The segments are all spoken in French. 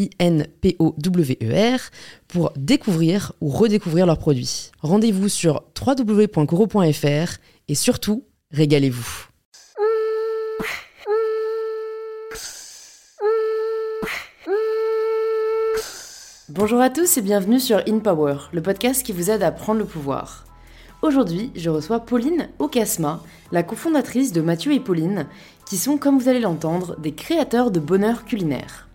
I-N-P-O-W-E-R, pour découvrir ou redécouvrir leurs produits. Rendez-vous sur www.coro.fr et surtout, régalez-vous. Bonjour à tous et bienvenue sur In Power, le podcast qui vous aide à prendre le pouvoir. Aujourd'hui, je reçois Pauline Okasma, la cofondatrice de Mathieu et Pauline, qui sont, comme vous allez l'entendre, des créateurs de bonheur culinaire.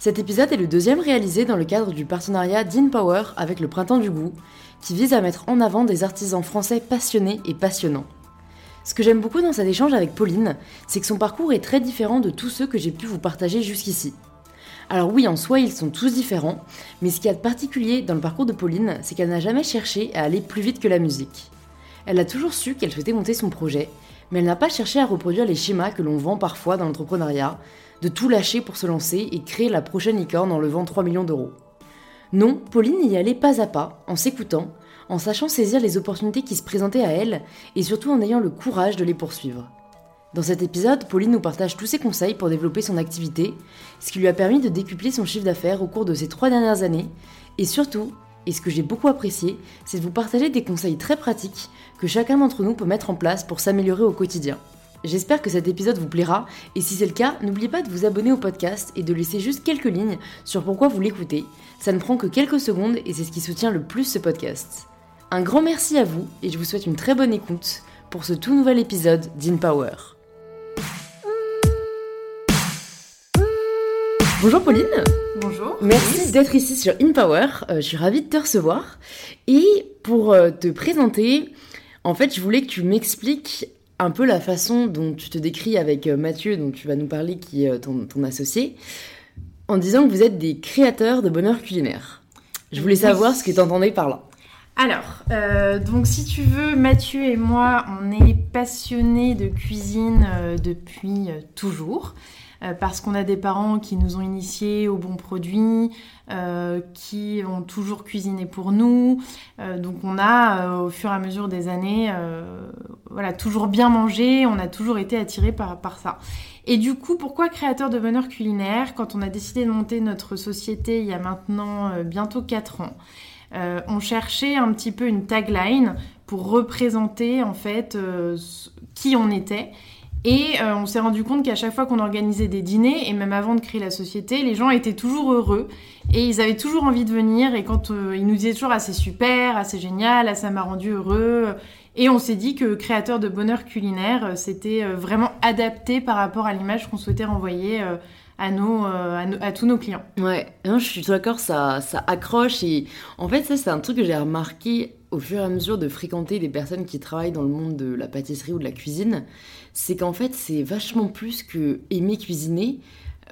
Cet épisode est le deuxième réalisé dans le cadre du partenariat d'InPower avec le Printemps du Goût, qui vise à mettre en avant des artisans français passionnés et passionnants. Ce que j'aime beaucoup dans cet échange avec Pauline, c'est que son parcours est très différent de tous ceux que j'ai pu vous partager jusqu'ici. Alors oui, en soi, ils sont tous différents, mais ce qu'il y a de particulier dans le parcours de Pauline, c'est qu'elle n'a jamais cherché à aller plus vite que la musique. Elle a toujours su qu'elle souhaitait monter son projet, mais elle n'a pas cherché à reproduire les schémas que l'on vend parfois dans l'entrepreneuriat, de tout lâcher pour se lancer et créer la prochaine licorne en levant 3 millions d'euros. Non, Pauline y allait pas à pas, en s'écoutant, en sachant saisir les opportunités qui se présentaient à elle, et surtout en ayant le courage de les poursuivre. Dans cet épisode, Pauline nous partage tous ses conseils pour développer son activité, ce qui lui a permis de décupler son chiffre d'affaires au cours de ces trois dernières années, et surtout, et ce que j'ai beaucoup apprécié, c'est de vous partager des conseils très pratiques que chacun d'entre nous peut mettre en place pour s'améliorer au quotidien. J'espère que cet épisode vous plaira, et si c'est le cas, n'oubliez pas de vous abonner au podcast et de laisser juste quelques lignes sur pourquoi vous l'écoutez. Ça ne prend que quelques secondes et c'est ce qui soutient le plus ce podcast. Un grand merci à vous et je vous souhaite une très bonne écoute pour ce tout nouvel épisode d'InPower. Bonjour Pauline Bonjour. Merci d'être ici sur InPower, euh, je suis ravie de te recevoir. Et pour euh, te présenter, en fait je voulais que tu m'expliques un peu la façon dont tu te décris avec euh, Mathieu, dont tu vas nous parler, qui est ton, associé, en disant que vous êtes des créateurs de bonheur culinaire. Je voulais savoir ce que tu entendais par là. Alors, euh, donc si tu veux, Mathieu et moi, on est passionnés de cuisine depuis toujours. Euh, parce qu'on a des parents qui nous ont initiés aux bons produits, euh, qui ont toujours cuisiné pour nous. Euh, donc on a, au fur et à mesure des années, voilà, toujours bien mangé, on a toujours été attirés par, par ça. Et du coup, pourquoi créateur de bonheur culinaire Quand on a décidé de monter notre société il y a maintenant bientôt 4 ans, on cherchait un petit peu une tagline pour représenter en fait qui on était et euh, on s'est rendu compte qu'à chaque fois qu'on organisait des dîners, et même avant de créer la société, les gens étaient toujours heureux et ils avaient toujours envie de venir. Et quand euh, ils nous disaient toujours ah, super, assez ah, génial, ah, ça m'a rendu heureux. Et on s'est dit que créateur de bonheur culinaire, euh, c'était vraiment adapté par rapport à l'image qu'on souhaitait renvoyer à, nos, à, tous nos clients. Ouais, je suis d'accord, ça, ça accroche. Et en fait, ça, c'est un truc que j'ai remarqué au fur et à mesure de fréquenter des personnes qui travaillent dans le monde de la pâtisserie ou de la cuisine c'est qu'en fait, c'est vachement plus que aimer cuisiner.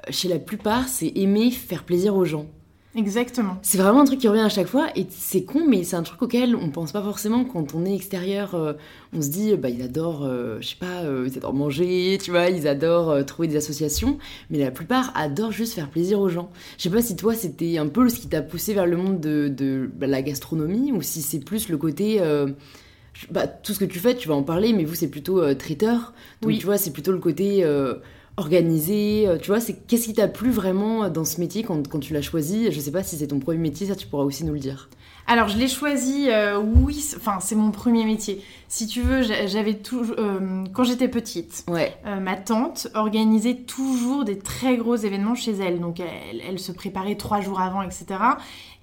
Euh, chez la plupart, c'est aimer faire plaisir aux gens. Exactement. C'est vraiment un truc qui revient à chaque fois et c'est con, mais c'est un truc auquel on pense pas forcément quand on est extérieur. Euh, on se dit, bah ils adorent, euh, je sais pas, ils adorent manger, tu vois, ils adorent trouver des associations, mais la plupart adorent juste faire plaisir aux gens. Je sais pas si toi c'était un peu ce qui t'a poussé vers le monde de, bah, la gastronomie ou si c'est plus le côté bah, tout ce que tu fais, tu vas en parler, mais vous, c'est plutôt euh, traiteur. Donc, tu vois, c'est plutôt le côté. Euh, organisé Tu vois, c'est qu'est-ce qui t'a plu vraiment dans ce métier quand, quand tu l'as choisi? Je sais pas si c'est ton premier métier, ça tu pourras aussi nous le dire. Alors, je l'ai choisi, euh, oui, enfin, c'est mon premier métier. Si tu veux, j'avais toujours. Euh, quand j'étais petite, ouais. Euh, ma tante organisait toujours des très gros événements chez elle. Donc, elle, se préparait trois jours avant, etc.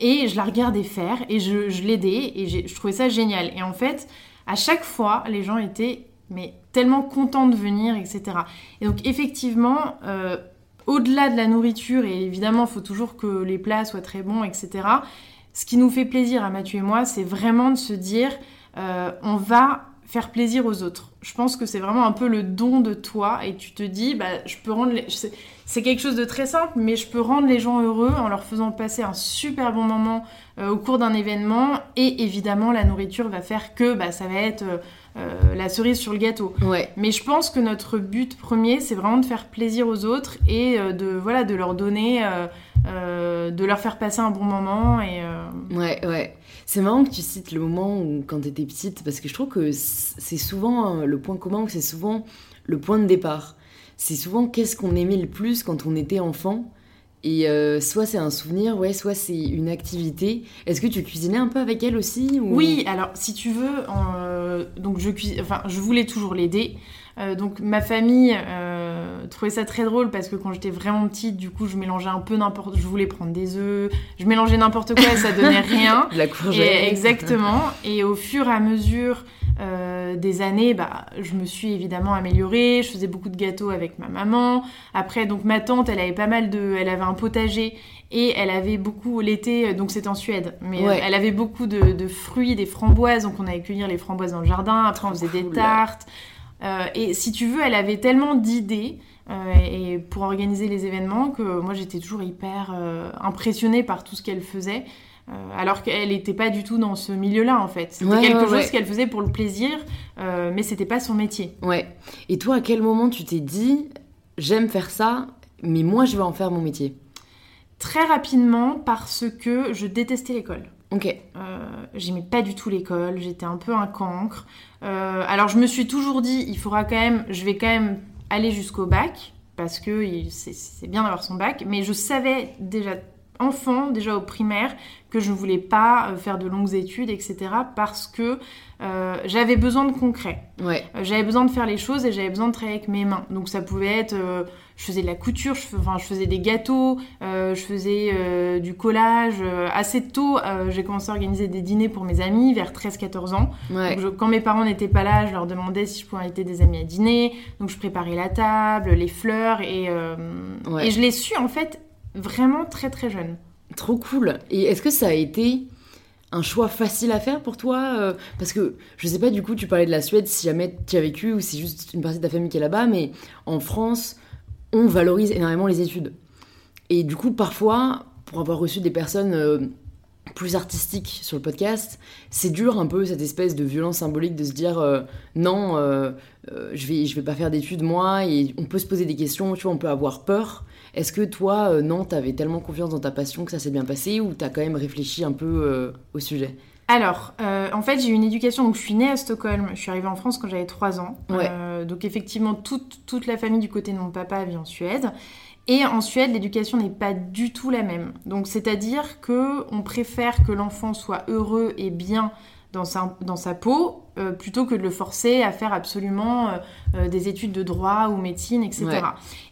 Et je la regardais faire et je, je l'aidais et je trouvais ça génial. Et en fait, à chaque fois, les gens étaient mais tellement contents de venir, etc. Et donc, effectivement, au-delà de la nourriture, et évidemment, il faut toujours que les plats soient très bons, etc ce qui nous fait plaisir à Mathieu et moi, c'est vraiment de se dire, euh, on va faire plaisir aux autres. Je pense que c'est vraiment un peu le don de toi et tu te dis, bah, je peux rendre... C'est quelque chose de très simple, mais je peux rendre les gens heureux en leur faisant passer un super bon moment euh, au cours d'un événement. Et évidemment, la nourriture va faire que bah, ça va être euh, la cerise sur le gâteau. Ouais. Mais je pense que notre but premier, c'est vraiment de faire plaisir aux autres et de, voilà, de leur donner de leur faire passer un bon moment. Et, Ouais, ouais. C'est marrant que tu cites le moment où, quand tu étais petite, parce que je trouve que c'est souvent euh, le point commun, c'est souvent le point de départ. C'est souvent qu'est-ce qu'on aimait le plus quand on était enfant. Et soit c'est un souvenir, ouais, soit c'est une activité. Est-ce que tu cuisinais un peu avec elle aussi Oui, alors si tu veux, donc je, enfin, je voulais toujours l'aider. donc ma famille euh, trouvais ça très drôle parce que quand j'étais vraiment petite, du coup, je mélangeais un peu n'importe. Je voulais prendre des œufs, je mélangeais n'importe quoi et ça donnait rien. La courgette. exactement. Et au fur et à mesure euh, des années, bah, je me suis évidemment améliorée. Je faisais beaucoup de gâteaux avec ma maman. Après, donc ma tante, elle avait pas mal de, elle avait un potager et elle avait beaucoup l'été, donc c'était en Suède, mais euh, elle avait beaucoup de, fruits, des framboises, donc on allait cueillir les framboises dans le jardin. Après, on faisait des tartes. Euh, et si tu veux, elle avait tellement d'idées euh, et pour organiser les événements que moi j'étais toujours hyper euh, impressionnée par tout ce qu'elle faisait. alors qu'elle n'était pas du tout dans ce milieu-là en fait. C'était quelque chose qu'elle faisait pour le plaisir, mais c'était pas son métier. Ouais. Et toi, à quel moment tu t'es dit, j'aime faire ça, mais moi je vais en faire mon métier? Très rapidement parce que je détestais l'école. Ok. Euh, j'aimais pas du tout l'école, j'étais un peu un cancre. Euh, alors je me suis toujours dit, il faudra quand même, je vais quand même aller jusqu'au bac, parce que c'est bien d'avoir son bac, mais je savais déjà enfant, déjà au primaire, que je voulais pas euh, faire de longues études, etc. parce que euh, j'avais besoin de concret. Ouais. Euh, j'avais besoin de faire les choses et j'avais besoin de travailler avec mes mains. Donc ça pouvait être, je faisais de la couture, je, enfin, je faisais des gâteaux, je faisais du collage. assez tôt, j'ai commencé à organiser des dîners pour mes amis vers 13-14 ans. Donc, quand mes parents n'étaient pas là, je leur demandais si je pouvais inviter des amis à dîner. Donc je préparais la table, les fleurs et, et je l'ai su en fait vraiment très très jeune. Trop cool. Et est-ce que ça a été un choix facile à faire pour toi euh, Parce que je sais pas, du coup, tu parlais de la Suède, si jamais tu as vécu ou si juste une partie de ta famille qui est là-bas, mais en France, on valorise énormément les études. Et du coup, parfois, pour avoir reçu des personnes euh, plus artistiques sur le podcast, c'est dur un peu cette espèce de violence symbolique de se dire euh, non, je vais je vais pas faire d'études moi, et on peut se poser des questions, tu vois, on peut avoir peur. Est-ce que toi, euh, non, t'avais tellement confiance dans ta passion que ça s'est bien passé ou t'as quand même réfléchi un peu euh, au sujet? Alors, euh, en fait, j'ai eu une éducation, donc je suis née à Stockholm, je suis arrivée en France quand j'avais 3 ans. donc effectivement, toute, toute la famille du côté de mon papa vit en Suède. Et en Suède, l'éducation n'est pas du tout la même. Donc c'est-à-dire que on préfère que l'enfant soit heureux et bien dans sa, dans sa peau euh, plutôt que de le forcer à faire absolument euh, euh, des études de droit ou médecine, etc.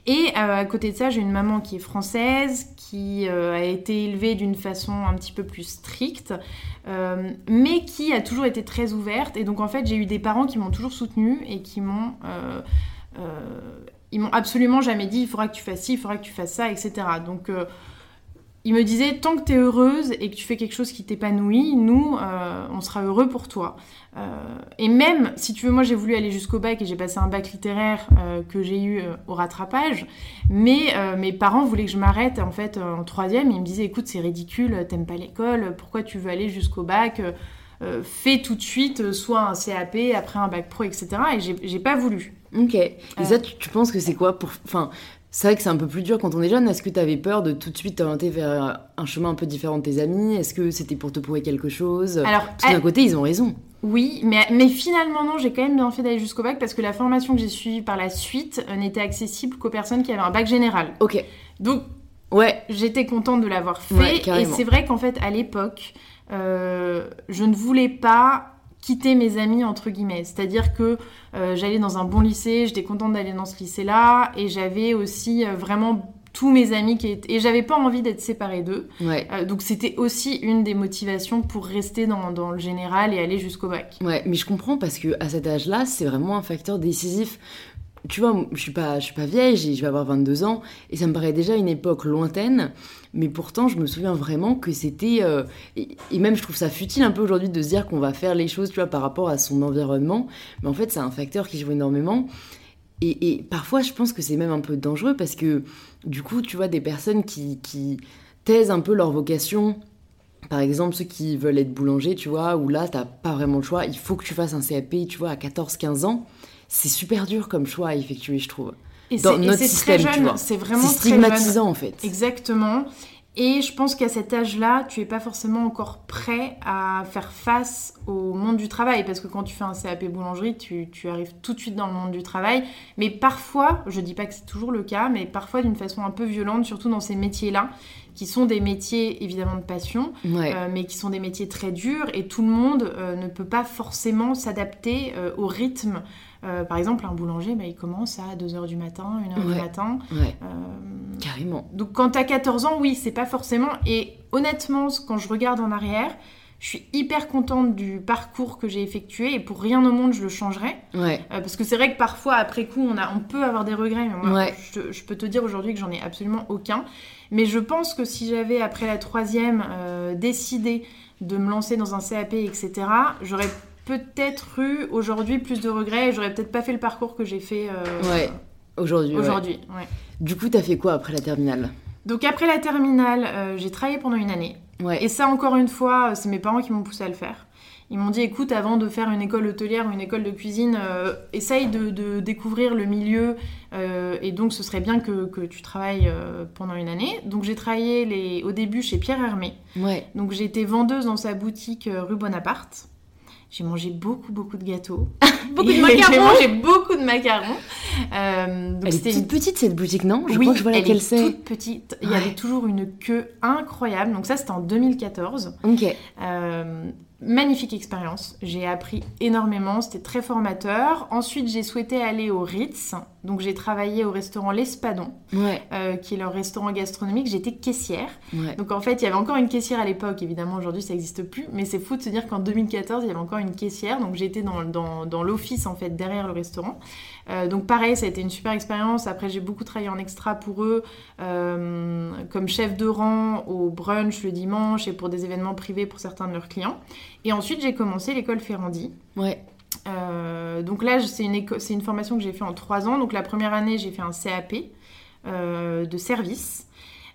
Et à côté de ça, j'ai une maman qui est française, qui a été élevée d'une façon un petit peu plus stricte, mais qui a toujours été très ouverte. Et donc en fait, j'ai eu des parents qui m'ont toujours soutenue et qui m'ont... ils m'ont absolument jamais dit il faudra que tu fasses ci, il faudra que tu fasses ça, etc. Donc il me disait tant que tu es heureuse et que tu fais quelque chose qui t'épanouit, nous, euh, on sera heureux pour toi. Euh, et même, si tu veux, moi j'ai voulu aller jusqu'au bac et j'ai passé un bac littéraire euh, que j'ai eu au rattrapage, mais mes parents voulaient que je m'arrête en fait en troisième. Ils me disaient écoute, c'est ridicule, t'aimes pas l'école, pourquoi tu veux aller jusqu'au bac Fais tout de suite soit un CAP, après un bac pro, etc. Et j'ai pas voulu. Ok. Et ça, tu, tu penses que c'est quoi pour. Enfin, c'est vrai que c'est un peu plus dur quand on est jeune. Est-ce que tu avais peur de tout de suite t'orienter vers un chemin un peu différent de tes amis? Est-ce que c'était pour te prouver quelque chose? Alors, Parce que d'un côté, ils ont raison. Oui, mais, mais finalement non, j'ai quand même bien fait d'aller jusqu'au bac parce que la formation que j'ai suivie par la suite euh, n'était accessible qu'aux personnes qui avaient un bac général. Ok. Donc Ouais. j'étais contente de l'avoir fait. Ouais, et c'est vrai qu'en fait, à l'époque, euh, je ne voulais pas quitter mes amis entre guillemets. C'est-à-dire que euh, j'allais dans un bon lycée, j'étais contente d'aller dans ce lycée-là, et j'avais aussi euh, vraiment tous mes amis qui étaient... Et j'avais pas envie d'être séparée d'eux. Ouais. Euh, donc c'était aussi une des motivations pour rester dans, dans le général et aller jusqu'au bac. Ouais, mais je comprends parce que à cet âge-là, c'est vraiment un facteur décisif. Tu vois, je suis pas, je suis pas vieille, je vais avoir 22 ans, et ça me paraît déjà une époque lointaine, mais pourtant je me souviens vraiment que c'était... euh, et, même je trouve ça futile un peu aujourd'hui de se dire qu'on va faire les choses, tu vois, par rapport à son environnement, mais en fait c'est un facteur qui joue énormément. Et, et parfois je pense que c'est même un peu dangereux parce que du coup, tu vois, des personnes qui, qui taisent un peu leur vocation par exemple, ceux qui veulent être boulanger, tu vois, où là, t'as pas vraiment le choix, il faut que tu fasses un CAP, tu vois, à 14-15 ans. C'est super dur comme choix à effectuer, je trouve. Et Dans et notre système, très jeune, c'est vraiment C'est très jeune. stigmatisant, en fait. Exactement. Et je pense qu'à cet âge-là, tu es pas forcément encore prêt à faire face au monde du travail. Parce que quand tu fais un CAP boulangerie, tu, tu arrives tout de suite dans le monde du travail. Mais parfois, je dis pas que c'est toujours le cas, mais parfois d'une façon un peu violente, surtout dans ces métiers-là, qui sont des métiers évidemment de passion, Ouais. euh, mais qui sont des métiers très durs et tout le monde euh, ne peut pas forcément s'adapter euh, au rythme. Euh, par exemple, un boulanger, bah, il commence à 2h du matin, 1h Ouais. du matin. ouais, Euh, carrément. donc quand t'as 14 ans, oui, c'est pas forcément. Et honnêtement, quand je regarde en arrière, je suis hyper contente du parcours que j'ai effectué et pour rien au monde je le changerais. Ouais, Euh, parce que c'est vrai que parfois, après coup, on, a, on peut avoir des regrets, mais moi, Ouais. je, je peux te dire aujourd'hui que j'en ai absolument aucun. Mais je pense que si j'avais, après la troisième, euh, décidé de me lancer dans un CAP, etc., j'aurais peut-être eu aujourd'hui plus de regrets et j'aurais peut-être pas fait le parcours que j'ai fait euh, Ouais, aujourd'hui. aujourd'hui. ouais. Du coup, t'as fait quoi après la terminale? Donc après la terminale, euh, j'ai travaillé pendant une année. Ouais, Et ça, encore une fois, euh, c'est mes parents qui m'ont poussé à le faire. Ils m'ont dit, écoute, avant de faire une école hôtelière ou une école de cuisine, euh, essaye de, de découvrir le milieu. euh, et donc, ce serait bien que, que tu travailles euh, pendant une année. Donc, j'ai travaillé les, au début chez Pierre Hermé. ouais. Donc, j'ai été vendeuse dans sa boutique rue Bonaparte. J'ai mangé beaucoup, beaucoup de gâteaux. Beaucoup de macarons. J'ai mangé beaucoup de macarons. Euh, donc, Elle est c'était toute une petite cette boutique, non? Je oui, crois que je vois elle laquelle est c'est. toute petite. Il y avait toujours une queue incroyable. Donc ça, c'était en 2014. Ok, Euh, magnifique expérience. J'ai appris énormément. C'était très formateur. Ensuite, j'ai souhaité aller au Ritz. Donc j'ai travaillé au restaurant L'Espadon, ouais, euh, qui est leur restaurant gastronomique. J'étais caissière. ouais. Donc en fait, il y avait encore une caissière à l'époque. Évidemment, aujourd'hui, ça n'existe plus. Mais c'est fou de se dire qu'en 2014, il y avait encore une caissière. Donc j'étais dans, dans, dans l'office, en fait, derrière le restaurant. Euh, donc pareil, ça a été une super expérience. Après, j'ai beaucoup travaillé en extra pour eux, euh, comme chef de rang au brunch le dimanche et pour des événements privés pour certains de leurs clients. Et ensuite, j'ai commencé l'école Ferrandi. Ouais, Euh, donc là, c'est une, éco- c'est une formation que j'ai fait en trois ans. Donc la première année, j'ai fait un CAP de service.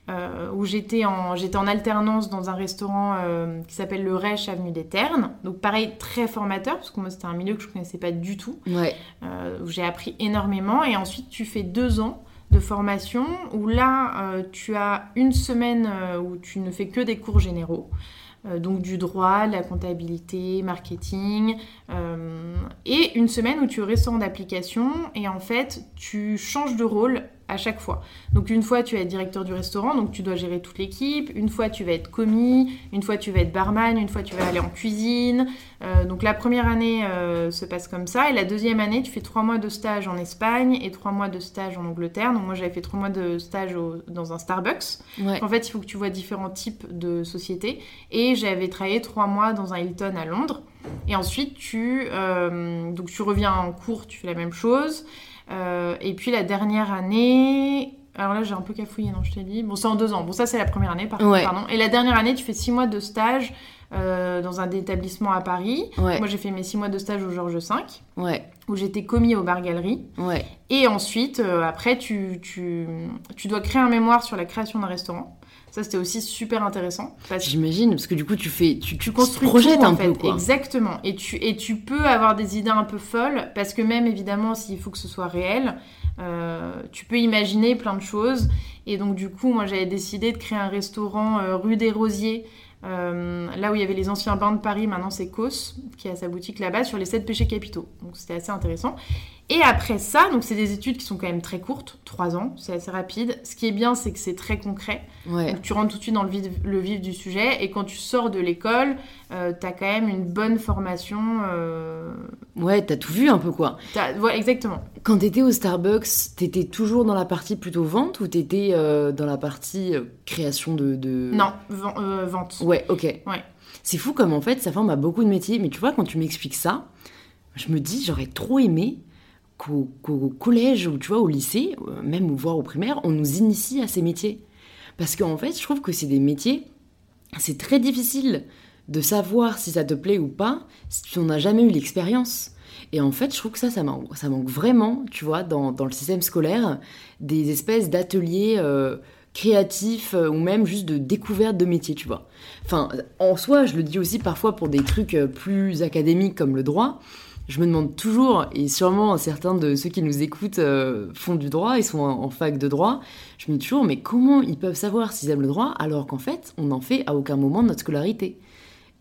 Euh, où j'étais en, j'étais en alternance dans un restaurant euh, qui s'appelle le Reich Avenue des Ternes. Donc pareil, très formateur, parce que moi c'était un milieu que je connaissais pas du tout, ouais. euh, où j'ai appris énormément. Et ensuite tu fais deux ans de formation, où là tu as une semaine où tu ne fais que des cours généraux. Donc du droit, de la comptabilité, marketing, et une semaine où tu es au restaurant d'application et en fait tu changes de rôle à chaque fois. Donc une fois tu vas être directeur du restaurant, donc tu dois gérer toute l'équipe, une fois tu vas être commis, une fois tu vas être barman, une fois tu vas aller en cuisine. Euh, donc la première année euh, se passe comme ça et la deuxième année tu fais trois mois de stage en Espagne et trois mois de stage en Angleterre. Donc moi j'avais fait trois mois de stage au- dans un Starbucks. ouais. En fait, il faut que tu vois différents types de sociétés. Et j'avais travaillé trois mois dans un Hilton à Londres. Et ensuite, tu, euh, donc tu reviens en cours, tu fais la même chose. Euh, et puis la dernière année. Alors là, j'ai un peu cafouillé, non, je t'ai dit. Bon, c'est en deux ans. Bon, ça, c'est la première année, par Ouais. pardon. Et la dernière année, tu fais six mois de stage euh, dans un établissement à Paris. Ouais, Moi, j'ai fait mes six mois de stage au Georges V, ouais, où j'étais commis au Bar Galerie. Et ensuite, euh, après, tu, tu, tu dois créer un mémoire sur la création d'un restaurant. Ça, c'était aussi super intéressant. J'imagine, parce que du coup, tu fais, tu, tu construis projettes tout, en un fait. peu, quoi. Exactement. Et tu, et tu peux avoir des idées un peu folles, parce que même, évidemment, s'il faut que ce soit réel, euh, tu peux imaginer plein de choses. Et donc, du coup, moi, j'avais décidé de créer un restaurant euh, rue des Rosiers, Euh, là où il y avait les anciens bains de Paris, maintenant c'est Cos, qui a sa boutique là-bas, sur les 7 péchés capitaux. Donc c'était assez intéressant. Et après ça, donc c'est des études qui sont quand même très courtes, 3 ans, c'est assez rapide. Ce qui est bien, c'est que c'est très concret. Ouais. Donc tu rentres tout de suite dans le vif, le vif du sujet. Et quand tu sors de l'école, euh, t'as quand même une bonne formation. euh, Ouais, t'as tout vu un peu quoi. voilà, exactement. Quand t'étais au Starbucks, t'étais toujours dans la partie plutôt vente ou t'étais euh, dans la partie euh, création de, de... Non, ven- vente. Ouais, ok. Ouais. C'est fou comme en fait ça forme à beaucoup de métiers. Mais tu vois, quand tu m'expliques ça, je me dis j'aurais trop aimé qu'au collège ou tu vois au lycée, euh, même voire au primaire, on nous initie à ces métiers. Parce qu'en fait, je trouve que c'est des métiers, c'est très difficile de savoir si ça te plaît ou pas si n'en as jamais eu l'expérience. Et en fait, je trouve que ça, ça manque, vraiment, tu vois, dans, le système scolaire, des espèces d'ateliers euh, créatifs euh, ou même juste de découverte de métiers, tu vois. Enfin, en soi, je le dis aussi parfois pour des trucs plus académiques comme le droit. Je me demande toujours, et sûrement certains de ceux qui nous écoutent euh, font du droit, ils sont en, fac de droit, je me dis toujours, mais comment ils peuvent savoir s'ils aiment le droit alors qu'en fait, on n'en fait à aucun moment de notre scolarité?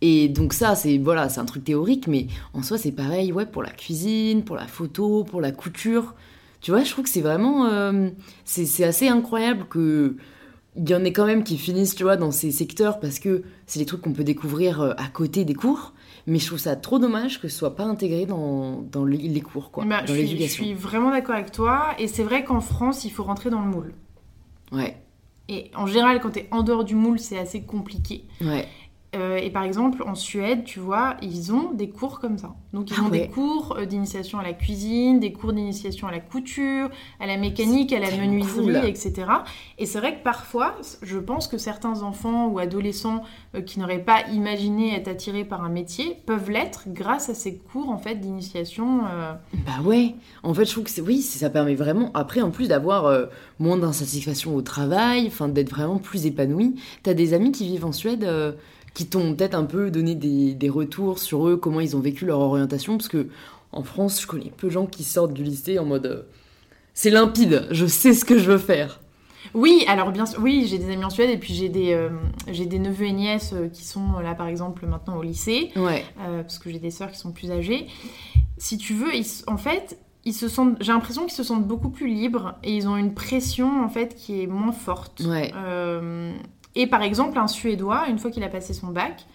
Et donc ça, c'est voilà, c'est un truc théorique, mais en soi, c'est pareil, ouais, pour la cuisine, pour la photo, pour la couture. Tu vois, je trouve que c'est vraiment, euh, c'est assez incroyable que il y en ait quand même qui finissent, tu vois, dans ces secteurs parce que c'est des trucs qu'on peut découvrir euh, à côté des cours. Mais je trouve ça trop dommage que ce soit pas intégré dans, dans les, cours, quoi, Bah, dans je, suis vraiment d'accord avec toi. Et c'est vrai qu'en France, il faut rentrer dans le moule. Ouais, Et en général, quand tu es en dehors du moule, c'est assez compliqué. ouais, Euh, et par exemple, en Suède, tu vois, ils ont des cours comme ça. Donc, ils Ah ont ouais. des cours euh, d'initiation à la cuisine, des cours d'initiation à la couture, à la mécanique, à la menuiserie, cool. etc. Et c'est vrai que parfois, je pense que certains enfants ou adolescents euh, qui n'auraient pas imaginé être attirés par un métier peuvent l'être grâce à ces cours en fait d'initiation. euh, Bah ouais, en fait je trouve que oui, ça permet vraiment après en plus d'avoir moins d'insatisfaction au travail, enfin d'être vraiment plus épanoui. T'as des amis qui vivent en Suède qui t'ont peut-être un peu donné des, des retours sur eux, comment ils ont vécu leur orientation, parce que en France je connais peu de gens qui sortent du lycée en mode euh, c'est limpide, je sais ce que je veux faire. Oui, alors bien sûr, oui, j'ai des amis en Suède et puis j'ai des, euh, j'ai des neveux et nièces euh, qui sont là par exemple maintenant au lycée. Ouais, euh, parce que j'ai des sœurs qui sont plus âgées. Si tu veux, ils en fait, ils se sentent, j'ai l'impression qu'ils se sentent beaucoup plus libres et ils ont une pression en fait qui est moins forte. Ouais. Euh, et par exemple, un Suédois, une fois qu'il a passé son bac,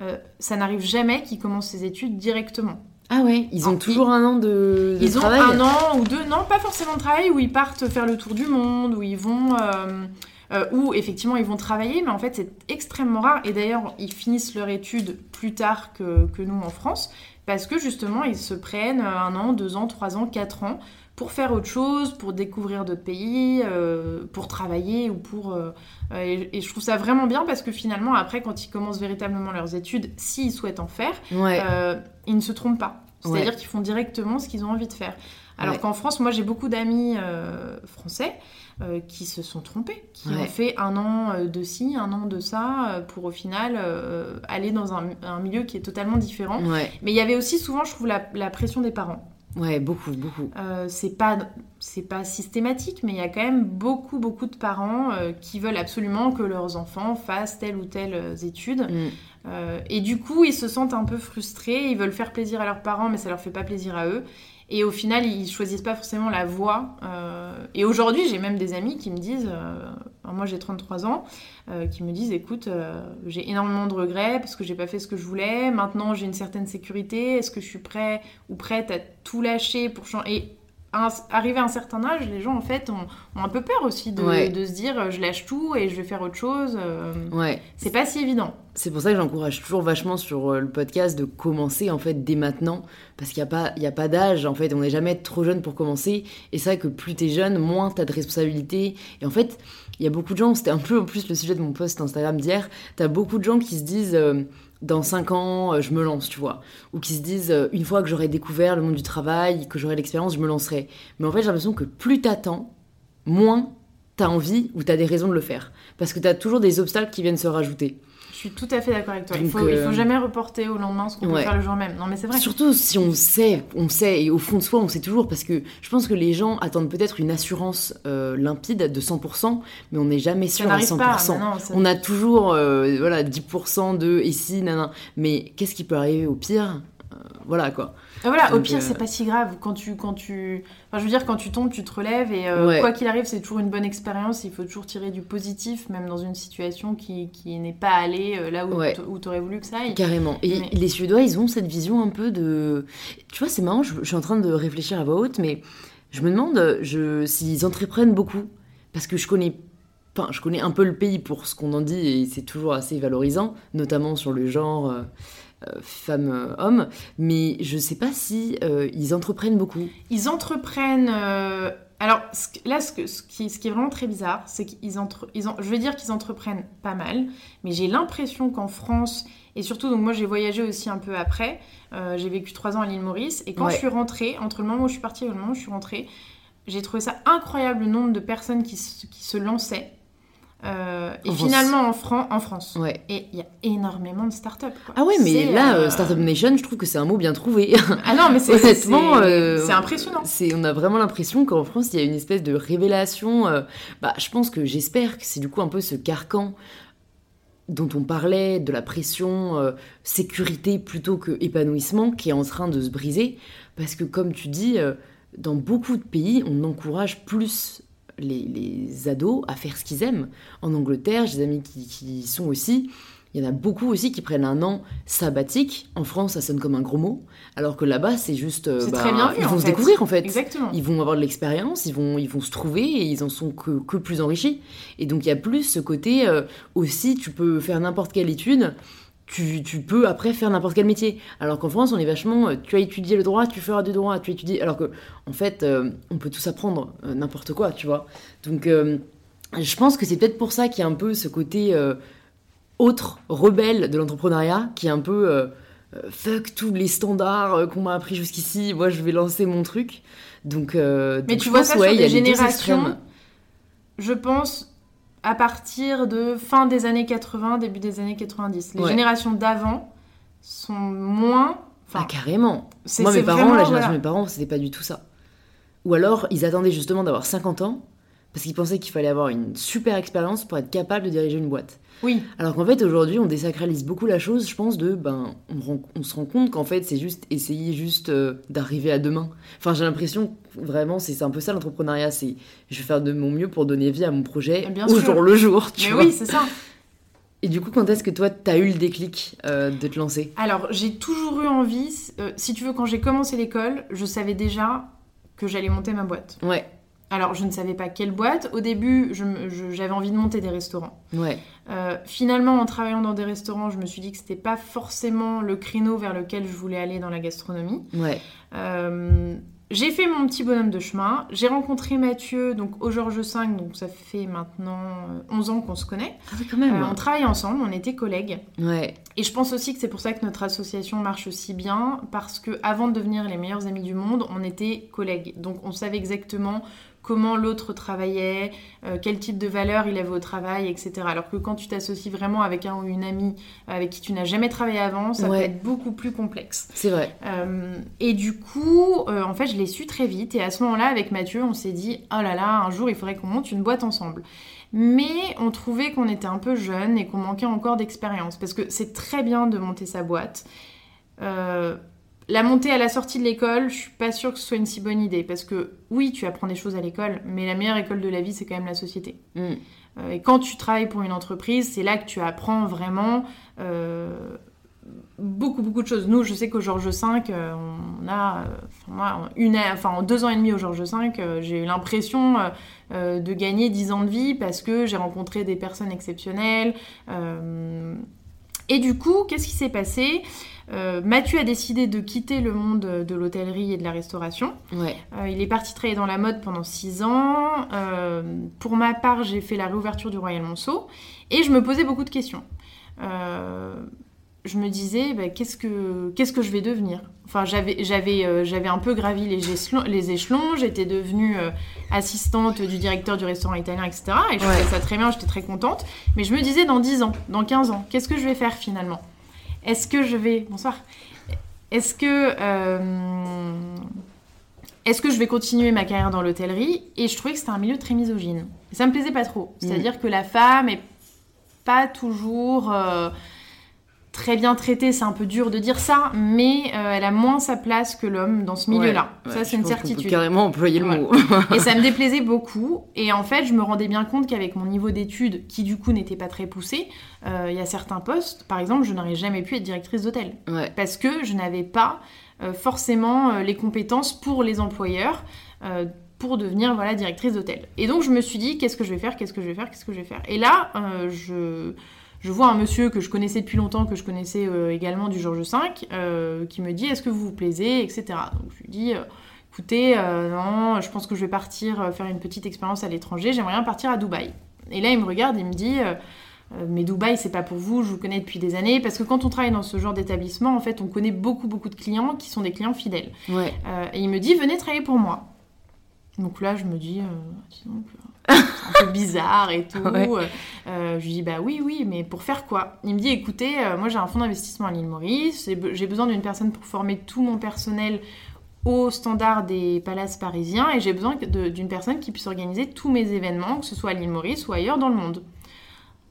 euh, ça n'arrive jamais qu'il commence ses études directement. ah ouais, ils ont toujours un an de, de Ils travail. ont un an ou deux, non, pas forcément de travail, où ils partent faire le tour du monde, où ils vont. euh, euh, où effectivement ils vont travailler, mais en fait c'est extrêmement rare. Et d'ailleurs, ils finissent leur étude plus tard que, que nous en France, parce que justement ils se prennent un an, deux ans, trois ans, quatre ans pour faire autre chose, pour découvrir d'autres pays, euh, pour travailler ou pour. euh, euh, et, et je trouve ça vraiment bien parce que finalement, après, quand ils commencent véritablement leurs études, s'ils souhaitent en faire, Ouais, euh, ils ne se trompent pas. C'est-à-dire Ouais. qu'ils font directement ce qu'ils ont envie de faire. Alors Ouais. qu'en France, moi j'ai beaucoup d'amis français qui se sont trompés, qui ont fait un an de ci, un an de ça, pour au final aller dans un, un milieu qui est totalement différent. Mais il y avait aussi souvent, je trouve, la, la pression des parents. Ouais, beaucoup, beaucoup. Euh, c'est pas c'est pas systématique, mais il y a quand même beaucoup beaucoup de parents euh, qui veulent absolument que leurs enfants fassent telle ou telle euh, étude. Mm. Euh, et du coup, ils se sentent un peu frustrés, ils veulent faire plaisir à leurs parents, mais ça leur fait pas plaisir à eux. Et au final, ils choisissent pas forcément la voie. euh, et aujourd'hui, j'ai même des amis qui me disent, euh, moi j'ai 33 ans, euh, qui me disent, écoute, j'ai énormément de regrets parce que j'ai pas fait ce que je voulais. Maintenant, j'ai une certaine sécurité. Est-ce que je suis prêt ou prête à tout lâcher pour changer un- arrivé à un certain âge, les gens en fait ont, ont un peu peur aussi de, Ouais. de se dire, euh, je lâche tout et je vais faire autre chose. euh, Ouais. c'est pas si évident. C'est pour ça que j'encourage toujours vachement sur euh, le podcast de commencer en fait dès maintenant parce qu'il n'y a pas, il y a pas d'âge en fait, on n'est jamais trop jeune pour commencer et c'est vrai que plus t'es jeune, moins t'as de responsabilités et en fait il y a beaucoup de gens, c'était un peu en plus le sujet de mon post Instagram d'hier, t'as beaucoup de gens qui se disent euh, dans 5 ans euh, je me lance tu vois. Ou qui se disent euh, une fois que j'aurai découvert le monde du travail, que j'aurai l'expérience je me lancerai. Mais en fait j'ai l'impression que plus t'attends, moins t'as envie ou t'as des raisons de le faire. Parce que t'as toujours des obstacles qui viennent se rajouter. Je suis tout à fait d'accord avec toi. il, faut, il euh, faut jamais reporter au lendemain ce qu'on Ouais. peut faire le jour même. Non, mais c'est vrai. Surtout si on sait, on sait, et au fond de soi, on sait toujours, parce que je pense que les gens attendent peut-être une assurance euh, limpide de 100%, mais on n'est jamais sûr à n'arrive 100%. pas. mais non, ça- On a toujours euh, voilà, 10% de ici, nanan. Mais qu'est-ce qui peut arriver au pire? Voilà quoi. Ah, voilà, au pire, euh, c'est pas si grave. Quand tu, quand tu, enfin, je veux dire, quand tu tombes, tu te relèves et euh, Ouais. quoi qu'il arrive, c'est toujours une bonne expérience. Il faut toujours tirer du positif, même dans une situation qui, qui n'est pas allée euh, là où, Ouais. où t'aurais voulu que ça aille. Carrément. Et Mais- les Suédois, ils ont cette vision un peu de. Tu vois, c'est marrant, je, je suis en train de réfléchir à voix haute, mais je me demande je, s'ils entreprennent beaucoup. Parce que je connais. Enfin, je connais un peu le pays pour ce qu'on en dit et c'est toujours assez valorisant, notamment sur le genre euh, euh, femme-homme. Mais je sais pas si euh, ils entreprennent beaucoup. Ils entreprennent. Alors là, ce, que- ce qui, ce qui est vraiment très bizarre, c'est qu'ils entre, ils en- je vais dire qu'ils entreprennent pas mal, mais j'ai l'impression qu'en France et surtout, donc moi j'ai voyagé aussi un peu après. euh, j'ai vécu trois ans à l'île Maurice et quand Ouais. je suis rentrée, entre le moment où je suis partie et le moment où je suis rentrée, j'ai trouvé ça incroyable le nombre de personnes qui, se- qui se lançaient. Euh, et France. finalement en, Fran- en France. Ouais. Et il y a énormément de startups. Ah ouais, mais là, euh, euh, Startup Nation, je trouve que c'est un mot bien trouvé. Ah non, mais c'est Honnêtement, c'est- euh, c'est impressionnant. C'est, on a vraiment l'impression qu'en France, il y a une espèce de révélation. euh, bah, je pense que j'espère que c'est du coup un peu ce carcan dont on parlait, de la pression euh, sécurité plutôt que épanouissement, qui est en train de se briser. Parce que comme tu dis, euh, dans beaucoup de pays, on encourage plus les, les ados à faire ce qu'ils aiment. En Angleterre, j'ai des amis qui, qui y sont aussi. Il y en a beaucoup aussi qui prennent un an sabbatique. En France, ça sonne comme un gros mot. Alors que là-bas, c'est juste. euh, C'est bah, très bien vu, Ils vont se fait. découvrir en fait. Exactement. Ils vont avoir de l'expérience, ils vont, ils vont se trouver et ils en sont que, que plus enrichis. Et donc il y a plus ce côté euh, aussi, tu peux faire n'importe quelle étude, tu, tu peux après faire n'importe quel métier. Alors qu'en France, on est vachement, euh, tu as étudié le droit, tu feras du droit, tu étudies. Alors que en fait, euh, on peut tous apprendre euh, n'importe quoi, tu vois. Donc euh, je pense que c'est peut-être pour ça qu'il y a un peu ce côté autre, rebelle de l'entrepreneuriat, qui est un peu fuck tous les standards qu'on m'a appris jusqu'ici, moi je vais lancer mon truc. Donc, Mais donc tu je vois pense, ça ouais, sur il y a des générations, je pense, à partir de fin des années 80, début des années 90. Les Ouais. générations d'avant sont moins... Ah, carrément. Moi, mes parents, vraiment, la génération voilà. de mes parents, c'était pas du tout ça. Ou alors, ils attendaient justement d'avoir 50 ans parce qu'ils pensaient qu'il fallait avoir une super expérience pour être capable de diriger une boîte. Oui, Alors qu'en fait, aujourd'hui, on désacralise beaucoup la chose, je pense, de, ben, on, rend- on se rend compte qu'en fait, c'est juste essayer juste euh, d'arriver à demain. Enfin, j'ai l'impression, vraiment, c'est un peu ça l'entrepreneuriat, c'est je vais faire de mon mieux pour donner vie à mon projet Bien au sûr. jour le jour, tu mais vois. oui, c'est ça. Et du coup, quand est-ce que toi, t'as eu le déclic euh, de te lancer? Alors, j'ai toujours eu envie, euh, si tu veux, quand j'ai commencé l'école, je savais déjà que j'allais monter ma boîte. Ouais, Alors, je ne savais pas quelle boîte. Au début, je me- je- j'avais envie de monter des restaurants. ouais, Euh, finalement, en travaillant dans des restaurants, je me suis dit que c'était pas forcément le créneau vers lequel je voulais aller dans la gastronomie. ouais. Euh, j'ai fait mon petit bonhomme de chemin. J'ai rencontré Mathieu donc au Georges V, donc ça fait maintenant euh, 11 ans qu'on se connaît. Ah quand même. Euh, on travaille ensemble, on était collègues. Ouais, Et je pense aussi que c'est pour ça que notre association marche aussi bien, parce que avant de devenir les meilleurs amis du monde, on était collègues. Donc on savait exactement comment l'autre travaillait, euh, quel type de valeur il avait au travail, etc. Alors que quand tu t'associes vraiment avec un ou une amie avec qui tu n'as jamais travaillé avant, ça Ouais. peut être beaucoup plus complexe. c'est vrai. Euh, et du coup, euh, en fait, je l'ai su très vite. Et à ce moment-là, avec Mathieu, on s'est dit, oh là là, un jour, il faudrait qu'on monte une boîte ensemble. Mais on trouvait qu'on était un peu jeune et qu'on manquait encore d'expérience. Parce que c'est très bien de monter sa boîte. Euh, la montée à la sortie de l'école, je suis pas sûre que ce soit une si bonne idée. Parce que oui, tu apprends des choses à l'école, mais la meilleure école de la vie, c'est quand même la société. Mm. Euh, et quand tu travailles pour une entreprise, c'est là que tu apprends vraiment euh, beaucoup, beaucoup de choses. Nous, je sais qu'au Georges V, euh, on a, moi, une, enfin, en deux ans et demi au Georges V, j'ai eu l'impression de gagner dix ans de vie parce que j'ai rencontré des personnes exceptionnelles. et du coup, qu'est-ce qui s'est passé? Euh, Mathieu a décidé de quitter le monde de l'hôtellerie et de la restauration. Ouais, Euh, il est parti travailler dans la mode pendant 6 ans. Euh, pour ma part, j'ai fait la réouverture du Royal Monceau et je me posais beaucoup de questions. Je me disais, bah, qu'est-ce que qu'est-ce que je vais devenir? Enfin, j'avais j'avais j'avais un peu gravi les échelons, les échelons. J'étais devenue assistante du directeur du restaurant italien, etc. Et je faisais ça très bien. J'étais très contente. Mais je me disais, dans 10 ans, dans 15 ans, qu'est-ce que je vais faire finalement? Est-ce que je vais bonsoir Est-ce que euh, est-ce que je vais continuer ma carrière dans l'hôtellerie Et je trouvais que c'était un milieu très misogyne. Et ça me plaisait pas trop. Mm. C'est-à-dire que la femme est pas toujours très bien traitée, c'est un peu dur de dire ça, mais euh, elle a moins sa place que l'homme dans ce milieu-là. Ouais, ça, ouais, c'est une qu'on peut certitude. carrément employer le mot. Et ça me déplaisait beaucoup. Et en fait, je me rendais bien compte qu'avec mon niveau d'études, qui du coup n'était pas très poussé, euh, il y a certains postes, par exemple, je n'aurais jamais pu être directrice d'hôtel. Parce que je n'avais pas euh, forcément les compétences pour les employeurs. pour devenir voilà directrice d'hôtel. Et donc je me suis dit qu'est-ce que je vais faire, qu'est-ce que je vais faire, qu'est-ce que je vais faire? Et là euh, je je vois un monsieur que je connaissais depuis longtemps, que je connaissais euh, également du Georges V, euh, qui me dit est-ce que vous vous plaisez, etc. Donc je lui dis euh, écoutez, non, je pense que je vais partir faire une petite expérience à l'étranger, j'aimerais bien partir à Dubaï. Et là il me regarde il me dit mais Dubaï, c'est pas pour vous, je vous connais depuis des années. Parce que quand on travaille dans ce genre d'établissement, en fait, on connaît beaucoup, beaucoup de clients qui sont des clients fidèles. Ouais. Euh, et il me dit, venez travailler pour moi. Donc là, je me dis, euh, dis donc, un peu bizarre et tout. Ouais. Euh, je lui dis, bah oui, oui, mais pour faire quoi? Il me dit, écoutez, euh, moi j'ai un fonds d'investissement à l'île Maurice, j'ai be- j'ai besoin d'une personne pour former tout mon personnel aux standards des palaces parisiens et j'ai besoin d'une personne qui puisse organiser tous mes événements, que ce soit à l'île Maurice ou ailleurs dans le monde.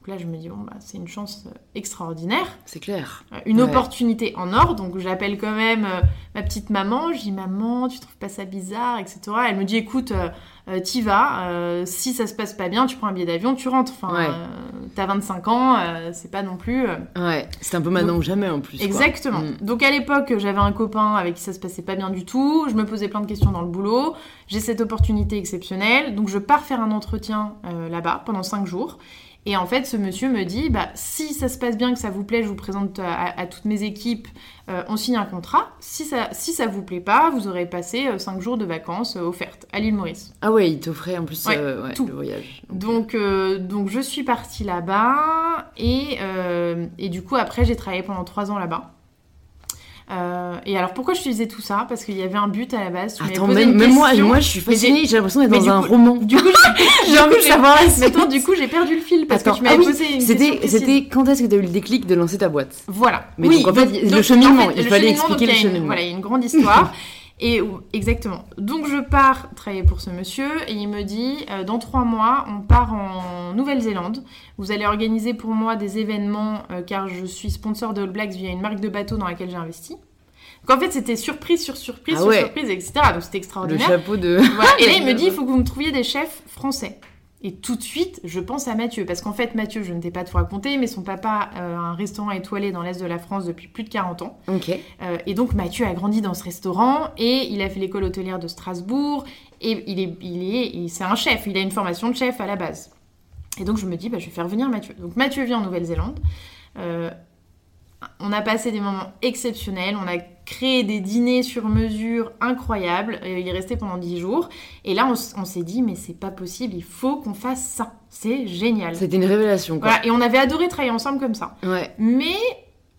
Donc là, je me dis, bon, bah, c'est une chance euh, extraordinaire. C'est clair. Euh, une Ouais. opportunité en or. Donc j'appelle quand même euh, ma petite maman. Je dis maman, tu trouves pas ça bizarre, etc. Elle me dit écoute, euh, t'y vas. euh, si ça se passe pas bien, tu prends un billet d'avion, tu rentres. Enfin, Ouais. t'as 25 ans, c'est pas non plus. Ouais. C'est un peu maintenant ou jamais en plus. Exactement. Mm. Donc à l'époque, j'avais un copain avec qui ça se passait pas bien du tout. Je me posais plein de questions dans le boulot. J'ai cette opportunité exceptionnelle. Donc je pars faire un entretien là-bas pendant 5 jours. Et en fait, ce monsieur me dit, bah, si ça se passe bien, que ça vous plaît, je vous présente à, toutes mes équipes, euh, on signe un contrat. Si ça, si ça vous plaît pas, vous aurez passé 5 jours de vacances euh, offertes à l'île Maurice. Ah ouais, il t'offrait en plus Ouais, euh, ouais, tout. le voyage. Donc, euh, donc je suis partie là-bas et, euh, et du coup après j'ai travaillé pendant trois ans là-bas. Euh, et alors pourquoi je te disais tout ça? Parce qu'il y avait un but à la base. Tu Attends, même, moi, moi, je suis fascinée. J'ai l'impression d'être dans un coup- roman. Du coup, j'ai envie de savoir la suite. attends, du coup j'ai perdu le fil parce Attends, que tu m'avais ah oui, posé une question C'était, c'était quand est-ce que tu as eu le déclic de lancer ta boîte? Voilà. Mais oui, donc, en fait, le cheminement, il fallait expliquer donc, le une- cheminement. Voilà, il y a une grande histoire. et exactement. Donc je pars travailler pour ce monsieur et il me dit euh, dans trois mois on part en Nouvelle-Zélande. Vous allez organiser pour moi des événements euh, car je suis sponsor de All Blacks via une marque de bateau dans laquelle j'ai investi. Donc en fait c'était surprise sur surprise Ah sur ouais. surprise etc. Donc c'était Le extraordinaire. chapeau de. Voilà. Et là, il me dit, il faut que vous me trouviez des chefs français. Et tout de suite, je pense à Mathieu. Parce qu'en fait, Mathieu, je ne t'ai pas tout raconté, mais son papa euh, a un restaurant étoilé dans l'Est de la France depuis plus de 40 ans. Ok. Euh, et donc, Mathieu a grandi dans ce restaurant et il a fait l'école hôtelière de Strasbourg. Et il est, il est, c'est un chef. Il a une formation de chef à la base. Et donc, je me dis, bah, je vais faire venir Mathieu. Donc, Mathieu vient en Nouvelle-Zélande. Euh, on a passé des moments exceptionnels. On a créé des dîners sur mesure incroyables. Euh, il est resté pendant 10 jours. Et là, on, s'est dit, mais c'est pas possible. Il faut qu'on fasse ça. C'est génial. C'était une révélation, quoi. Voilà. Et on avait adoré travailler ensemble comme ça. Ouais. Mais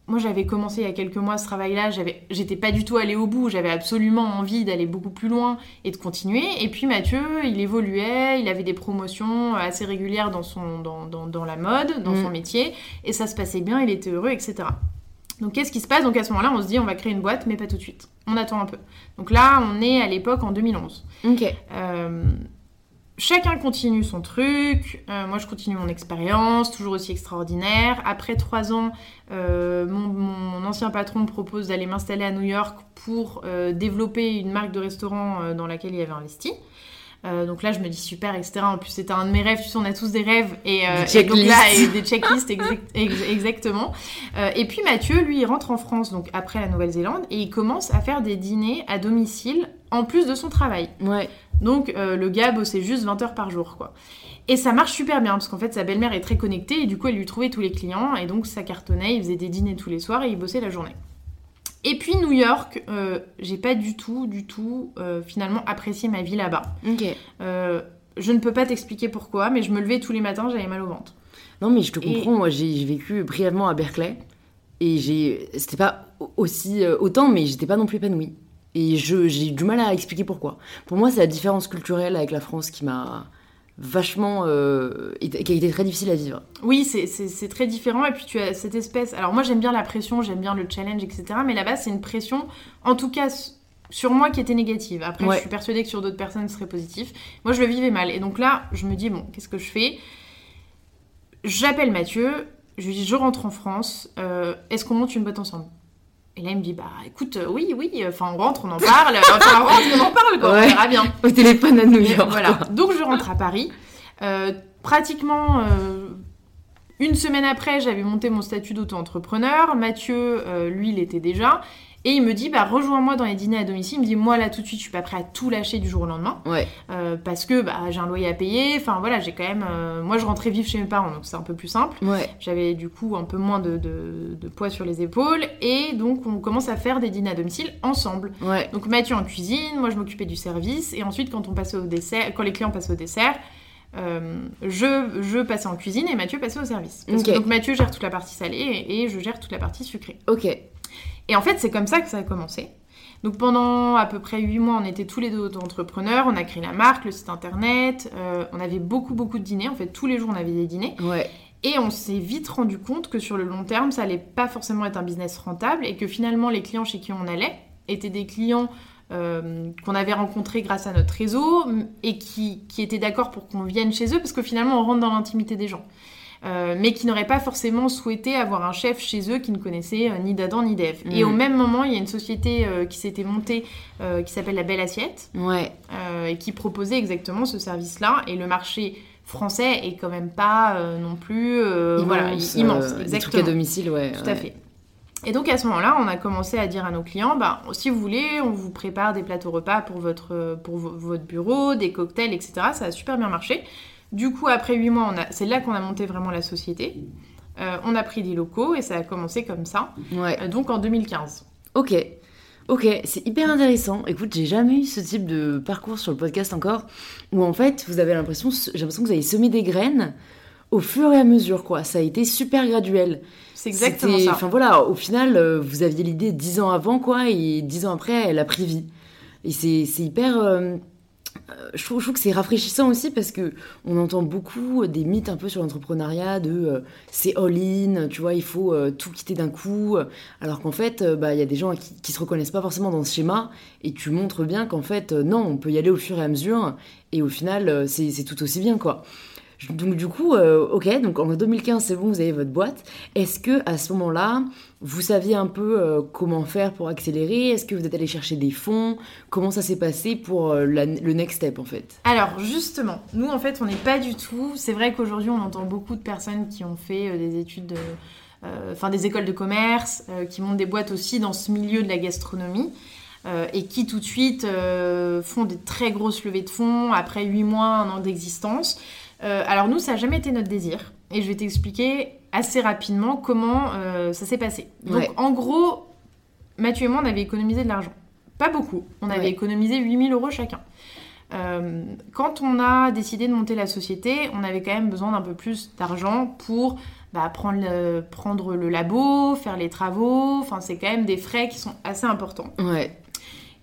moi, j'avais commencé il y a quelques mois ce travail-là. J'étais pas du tout allée au bout. J'avais absolument envie d'aller beaucoup plus loin et de continuer. Et puis Mathieu, il évoluait. Il avait des promotions assez régulières dans son, dans, dans, dans la mode, dans Mm. son métier, et ça se passait bien. Il était heureux, etc. Donc qu'est-ce qui se passe Donc à ce moment-là, on se dit, on va créer une boîte, mais pas tout de suite. On attend un peu. Donc là, on est à l'époque en 2011. Ok. Euh, chacun continue son truc. Euh, moi, je continue mon expérience, toujours aussi extraordinaire. Après trois ans, euh, mon, mon ancien patron me propose d'aller m'installer à New York pour développer une marque de restaurant dans laquelle il avait investi. Euh, donc là, je me dis super, etc. En plus, c'était un de mes rêves. Tu sais, on a tous des rêves. Et, euh, Des et donc là, et des checklists, exact- ex- exactement. Euh, et puis Mathieu, lui, il rentre en France, donc après la Nouvelle-Zélande, et il commence à faire des dîners à domicile en plus de son travail. Ouais. Donc le gars bossait juste 20 heures par jour, quoi. Et ça marche super bien, parce qu'en fait, sa belle-mère est très connectée, et du coup, elle lui trouvait tous les clients, et donc ça cartonnait, il faisait des dîners tous les soirs, et il bossait la journée. Et puis New York, euh, j'ai pas du tout, du tout, euh, finalement, apprécié ma vie là-bas. Ok. Euh, je ne peux pas t'expliquer pourquoi, mais je me levais tous les matins, j'avais mal au ventre. Non, mais je te Et- comprends. Moi, j'ai vécu brièvement à Berkeley. Et j'ai, c'était pas aussi autant, mais j'étais pas non plus épanouie. Et j'ai du mal à expliquer pourquoi. Pour moi, c'est la différence culturelle avec la France qui m'a vachement euh, qui a été très difficile à vivre. Oui, c'est, très différent. Et puis tu as cette espèce. Alors moi, j'aime bien la pression, j'aime bien le challenge, etc. Mais là-bas, c'est une pression, en tout cas sur moi qui était négative. Après, Ouais. je suis persuadée que sur d'autres personnes, ce serait positif. Moi, je le vivais mal. Et donc là, je me dis, bon, qu'est-ce que je fais? J'appelle Mathieu, je lui dis, je rentre en France, euh, est-ce qu'on monte une boîte ensemble? Et là, il me dit, bah écoute, euh, oui, oui, euh, enfin, on rentre, on en parle, enfin, on rentre, on en parle, quoi, Ouais. on verra bien. Au téléphone à New York. Voilà. quoi. Donc je rentre à Paris. Euh, pratiquement euh, une semaine après, j'avais monté mon statut d'auto-entrepreneur. Mathieu, lui, il était déjà. Et il me dit, bah, rejoins-moi dans les dîners à domicile. Il me dit, moi, là, tout de suite, je suis pas prêt à tout lâcher du jour au lendemain. Ouais. Euh, parce que bah, j'ai un loyer à payer. Enfin, voilà, j'ai quand même... euh, moi, je rentrais vivre chez mes parents, donc c'est un peu plus simple. Ouais. J'avais du coup un peu moins de, de- de poids sur les épaules. Et donc, on commence à faire des dîners à domicile ensemble. Ouais. Donc Mathieu en cuisine, moi je m'occupais du service, et ensuite quand on passait au dessert, quand les clients passaient au dessert, euh, je, je passais en cuisine et Mathieu passait au service. Parce que Ok. donc Mathieu gère toute la partie salée et, et je gère toute la partie sucrée. Ok. Et en fait c'est comme ça que ça a commencé. Donc pendant à peu près 8 mois, on était tous les deux entrepreneurs, on a créé la marque, le site internet, euh, on avait beaucoup beaucoup de dîners, en fait tous les jours on avait des dîners. Ouais. Et on s'est vite rendu compte que sur le long terme, ça allait pas forcément être un business rentable et que finalement, les clients chez qui on allait étaient des clients euh, qu'on avait rencontrés grâce à notre réseau et qui, qui étaient d'accord pour qu'on vienne chez eux parce que finalement, on rentre dans l'intimité des gens. Euh, mais qui n'auraient pas forcément souhaité avoir un chef chez eux qui ne connaissait euh, ni d'Adam ni d'Ève. Et Mm. au même moment, il y a une société euh, qui s'était montée qui s'appelle La Belle Assiette Ouais. et qui proposait exactement ce service-là. Et le marché français est quand même pas non plus euh, voilà, Immense, immense. euh, des exactement. à domicile, ouais. Tout ouais. à fait. Et donc à ce moment-là, on a commencé à dire à nos clients, bah, si vous voulez, on vous prépare des plateaux repas pour votre, pour vo- votre bureau, des cocktails, etc. Ça a super bien marché. Du coup, après 8 mois, c'est là qu'on a monté vraiment la société. Euh, on a pris des locaux et ça a commencé comme ça, Ouais. Euh, donc en 2015. Ok. Ok, c'est hyper intéressant. Écoute, j'ai jamais eu ce type de parcours sur le podcast encore, où en fait, vous avez l'impression, j'ai l'impression que vous avez semé des graines au fur et à mesure, quoi. Ça a été super graduel. C'est exactement ça. Enfin voilà, au final, euh, vous aviez l'idée dix ans avant, quoi, et dix ans après, elle a pris vie. Et c'est c'est hyper. Euh, euh, je, trouve, que c'est rafraîchissant aussi parce que on entend beaucoup des mythes un peu sur l'entrepreneuriat de euh, c'est all-in, tu vois, il faut euh, tout quitter d'un coup. Alors qu'en fait, euh, bah, il y a des gens qui, qui se reconnaissent pas forcément dans ce schéma et tu montres bien qu'en fait, euh, non, on peut y aller au fur et à mesure et au final, euh, c'est tout aussi bien, quoi. Donc du coup, euh, ok, donc en 2015, c'est bon, vous avez votre boîte. Est-ce que à ce moment-là, vous saviez un peu euh, comment faire pour accélérer? Est-ce que vous êtes allé chercher des fonds? Comment ça s'est passé pour euh, le next step en fait? Alors justement, nous en fait on n'est pas du tout. C'est vrai qu'aujourd'hui on entend beaucoup de personnes qui ont fait des études, de- enfin des écoles de commerce, qui montent des boîtes aussi dans ce milieu de la gastronomie. et qui tout de suite font des très grosses levées de fonds après 8 mois, un an d'existence. Euh, alors nous, ça n'a jamais été notre désir. Et je vais t'expliquer assez rapidement comment euh, ça s'est passé. Donc Ouais. en gros, Mathieu et moi, on avait économisé de l'argent. Pas beaucoup. On avait Ouais. économisé 8000 euros chacun. Euh, quand on a décidé de monter la société, on avait quand même besoin d'un peu plus d'argent pour bah, prendre, le, prendre le labo, faire les travaux. Enfin, c'est quand même des frais qui sont assez importants. Ouais,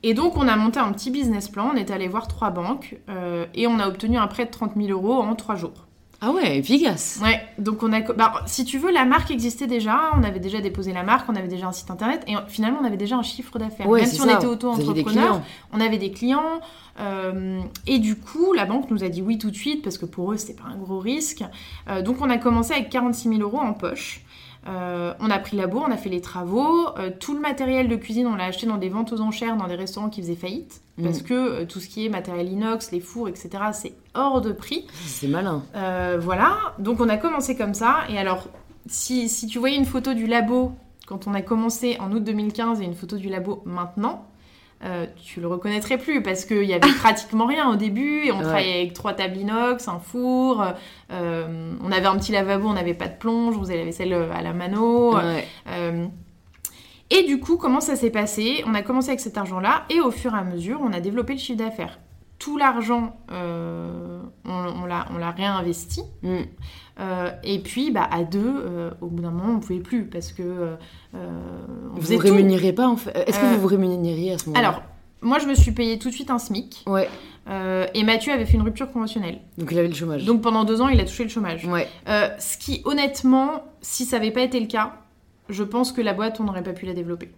Et donc, on a monté un petit business plan. On est allé voir trois banques euh, et on a obtenu un prêt de 30 000 euros en trois jours. Ah ouais, efficace. Ouais, donc on a. bah, si tu veux, la marque existait déjà. On avait déjà déposé la marque, on avait déjà un site internet et finalement, on avait déjà un chiffre d'affaires. Ouais, Même si on était auto-entrepreneur, on avait des clients. euh, et du coup, la banque nous a dit oui tout de suite parce que pour eux, c'était pas un gros risque. Euh, donc, on a commencé avec 46 000 euros en poche. Euh, on a pris la bourre, on a fait les travaux. Euh, tout le matériel de cuisine, on l'a acheté dans des ventes aux enchères, dans des restaurants qui faisaient faillite. Parce Mm. que euh, tout ce qui est matériel inox, les fours, etc., c'est hors de prix. C'est malin. Voilà, donc on a commencé comme ça. Et alors, si, si tu voyais une photo du labo quand on a commencé en août 2015 et une photo du labo maintenant, euh, tu le reconnaîtrais plus parce qu'il y avait pratiquement rien au début. Et on Ouais. travaillait avec trois tables inox, un four, euh, on avait un petit lavabo, on n'avait pas de plonge, on faisait la vaisselle à la mano. Ouais. Euh, et du coup, comment ça s'est passé? On a commencé avec cet argent-là et au fur et à mesure, on a développé le chiffre d'affaires. tout l'argent, on, on l'a on l'a réinvesti. Mm. Euh, et puis, bah, à deux, euh, au bout d'un moment, on pouvait plus parce que euh, on Vous faisait vous rémunérez pas en fait Est-ce que vous vous rémunériez à ce moment-là? Alors, moi, je me suis payée tout de suite un SMIC. Ouais, et Mathieu avait fait une rupture conventionnelle. donc il avait le chômage. Donc pendant deux ans, il a touché le chômage. Ouais, ce qui, honnêtement, si ça n'avait pas été le cas, je pense que la boîte, on n'aurait pas pu la développer.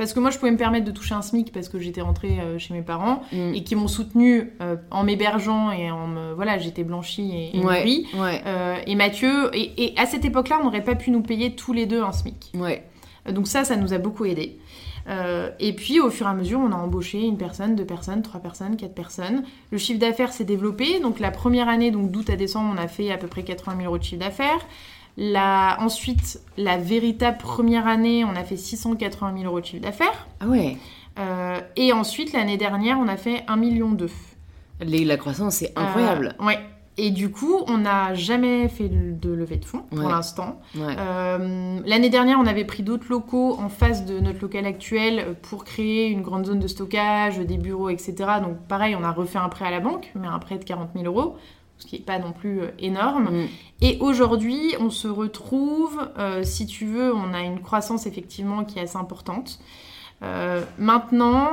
Parce que moi, je pouvais me permettre de toucher un SMIC parce que j'étais rentrée euh, chez mes parents Mm. et qui m'ont soutenue euh, en m'hébergeant et en me... Voilà, j'étais blanchie et, et ouais, nourrie. ouais, Euh, et Mathieu, et, et à cette époque-là, on n'aurait pas pu nous payer tous les deux un SMIC. ouais. Donc ça, ça nous a beaucoup aidé. Euh, et puis, au fur et à mesure, on a embauché une personne, deux personnes, trois personnes, quatre personnes. Le chiffre d'affaires s'est développé. Donc la première année, donc d'août à décembre, on a fait à peu près 80 000 euros de chiffre d'affaires. La... Ensuite, la véritable première année, on a fait 680 000 euros de chiffre d'affaires. Ah ouais. Euh, et ensuite, l'année dernière, on a fait 1 million d'œufs. La croissance, c'est incroyable. Euh, ouais. Et du coup, on n'a jamais fait de levée de fonds pour Ouais. l'instant. Ouais. Euh, L'année dernière, on avait pris d'autres locaux en face de notre local actuel pour créer une grande zone de stockage, des bureaux, etc. Donc pareil, on a refait un prêt à la banque, mais un prêt de 40 000 euros, ce qui n'est pas non plus euh, énorme. Mm. Et aujourd'hui, on se retrouve, euh, si tu veux, on a une croissance effectivement qui est assez importante. Euh, maintenant,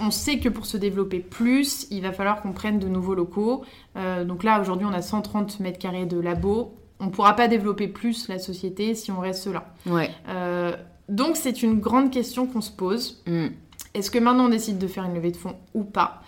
on sait que pour se développer plus, il va falloir qu'on prenne de nouveaux locaux. Euh, donc là, aujourd'hui, on a 130 mètres carrés de labo. On ne pourra pas développer plus la société si on reste là. Ouais. Donc c'est une grande question qu'on se pose. Mm. Est-ce que maintenant on décide de faire une levée de fonds ou pas?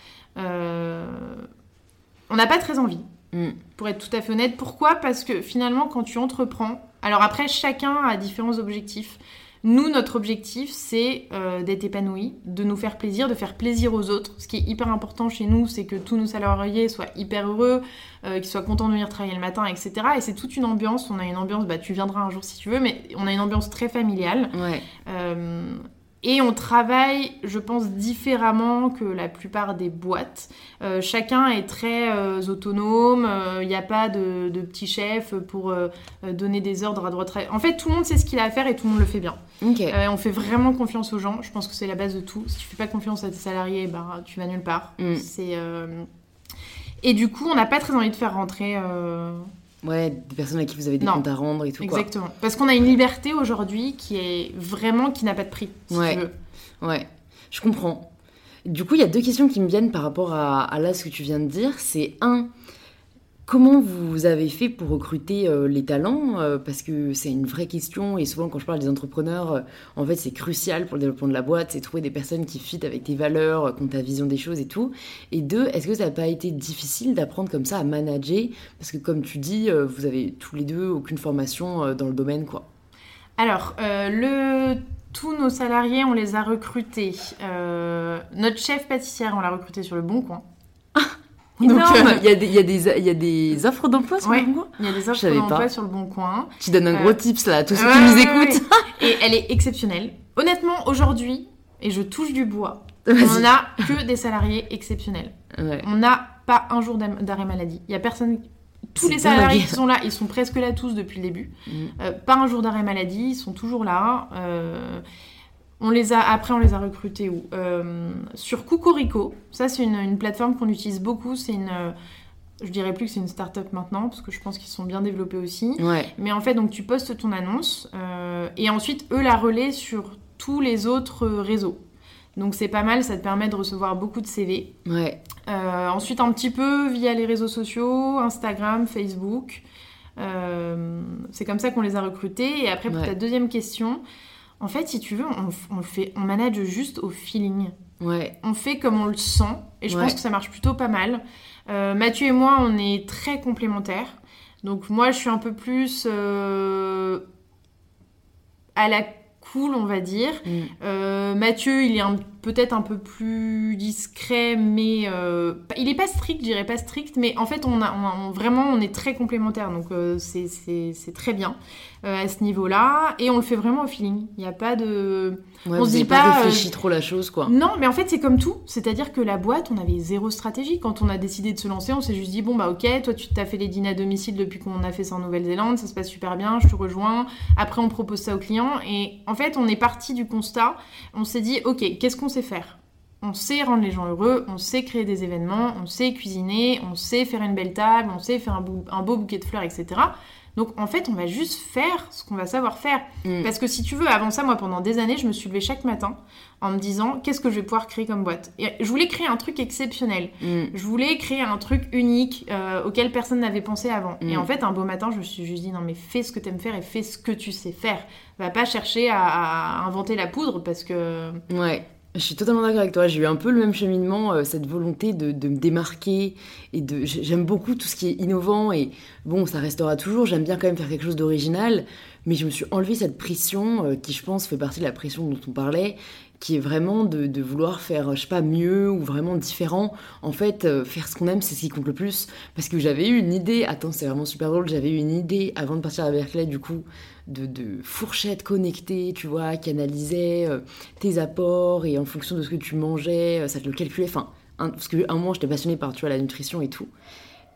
On n'a pas très envie, Mm. pour être tout à fait honnête. Pourquoi? Parce que finalement, quand tu entreprends, alors après, chacun a différents objectifs. Nous, notre objectif, c'est euh, d'être épanoui, de nous faire plaisir, de faire plaisir aux autres. Ce qui est hyper important chez nous, c'est que tous nos salariés soient hyper heureux, euh, qu'ils soient contents de venir travailler le matin, etc. Et c'est toute une ambiance. On a une ambiance, bah, tu viendras un jour si tu veux, mais on a une ambiance très familiale. Ouais. Euh, et on travaille, je pense, différemment que la plupart des boîtes. Euh, chacun est très euh, autonome, il n'y a pas de, de petit chef pour euh, euh, donner des ordres à droite. En fait, tout le monde sait ce qu'il a à faire et tout le monde le fait bien. Euh, on fait vraiment confiance aux gens, je pense que c'est la base de tout. Si tu fais pas confiance à tes salariés, bah, tu vas nulle part. Mm. Euh, Et du coup, on n'a pas très envie de faire rentrer... Ouais, des personnes à qui vous avez des Non. comptes à rendre et tout quoi. Exactement. Parce qu'on a une liberté aujourd'hui qui est vraiment... qui n'a pas de prix, si Ouais. tu veux. Ouais, je comprends. Du coup, il y a deux questions qui me viennent par rapport à, à là ce que tu viens de dire. C'est un, comment vous avez fait pour recruter euh, les talents Euh, Parce que c'est une vraie question et souvent quand je parle des entrepreneurs, euh, en fait c'est crucial pour le développement de la boîte, c'est trouver des personnes qui fit avec tes valeurs, qui ont ta vision des choses et tout. Et deux, est-ce que ça n'a pas été difficile d'apprendre comme ça à manager? Parce que comme tu dis, euh, vous avez tous les deux aucune formation dans le domaine quoi. Alors, le... tous nos salariés, on les a recrutés. Euh, notre chef pâtissière, on l'a recruté sur le Bon Coin. Énorme euh, il, y a des, y y a offres d'emploi sur Ouais. le Concours il y a des offres d'emploi pas. sur le Bon Coin. Tu donnes un Euh, gros tips là à tous ceux Ouais, qui nous écoutent. ouais. Et elle est exceptionnelle. Honnêtement, aujourd'hui, et je touche du bois, on n'a que des salariés exceptionnels. On n'a pas un jour d'arrêt maladie. Il y a personne. Tous les salariés qui sont là, ils sont presque là tous depuis le début. Mm. Euh, pas un jour d'arrêt maladie, ils sont toujours là. Euh, on les a, après, on les a recrutés où Euh, Sur Cocorico. Ça, c'est une, une plateforme qu'on utilise beaucoup. C'est une. euh, je dirais plus que c'est une start-up maintenant, parce que je pense qu'ils sont bien développés aussi. Ouais. Mais en fait, donc tu postes ton annonce euh, et ensuite eux la relaient sur tous les autres réseaux. Donc c'est pas mal, ça te permet de recevoir beaucoup de CV. Ouais. Euh, ensuite, un petit peu via les réseaux sociaux, Instagram, Facebook. Euh, c'est comme ça qu'on les a recrutés. Et après, pour Ouais. ta deuxième question, en fait, si tu veux, on, fait, on manage juste au feeling. Ouais. On fait comme on le sent. Et je Ouais. pense que ça marche plutôt pas mal. Euh, Mathieu et moi, on est très complémentaires. Donc moi, je suis un peu plus euh, à la cool, on va dire. Mm. Euh, Mathieu, il est un- peut-être un peu plus discret, mais euh, il est pas strict, je dirais pas strict, mais en fait, on a, on a- on- vraiment, on est très complémentaires, donc euh, c'est- c'est c'est très bien euh, à ce niveau-là, et on le fait vraiment au feeling. Il n'y a pas de... Ouais, On se dit pas, pas, euh, réfléchi trop la chose, quoi. Non, mais en fait, c'est comme tout, c'est-à-dire que la boîte, on avait zéro stratégie. Quand on a décidé de se lancer, on s'est juste dit, bon, bah ok, toi, tu t'as fait les dîners à domicile depuis qu'on a fait ça en Nouvelle-Zélande, ça se passe super bien, je te rejoins. Après, on propose ça aux clients, et en fait, on est parti du constat, on s'est dit, ok, qu'est-ce qu'on sait faire on sait rendre les gens heureux, on sait créer des événements, on sait cuisiner, on sait faire une belle table, on sait faire un, beau bouquet de fleurs, etc. Donc en fait, on va juste faire ce qu'on va savoir faire. Mm. Parce que si tu veux, avant ça, moi, pendant des années, je me suis levée chaque matin en me disant qu'est-ce que je vais pouvoir créer comme boîte? Et je voulais créer un truc exceptionnel. Mm. Je voulais créer un truc unique euh, auquel personne n'avait pensé avant. Et mm. en fait, un beau matin, je me suis juste dit non mais fais ce que tu aimes faire et fais ce que tu sais faire. Va pas chercher à, à inventer la poudre parce que... Ouais. Je suis totalement d'accord avec toi. J'ai eu un peu le même cheminement, euh, cette volonté de, me démarquer et de. J'aime beaucoup tout ce qui est innovant et bon, ça restera toujours. J'aime bien quand même faire quelque chose d'original, mais je me suis enlevé cette pression euh, qui, je pense, fait partie de la pression dont on parlait, qui est vraiment de, vouloir faire, je sais pas, mieux ou vraiment différent. En fait, euh, faire ce qu'on aime, c'est ce qui compte le plus. Parce que j'avais eu une idée. Attends, c'est vraiment super drôle. J'avais eu une idée avant de partir à Berkeley, du coup, de, de fourchettes connectées, tu vois, qui analysait euh, tes apports et en fonction de ce que tu mangeais, euh, ça te le calculait. Enfin, parce que un moment, j'étais passionnée par, tu vois, la nutrition et tout.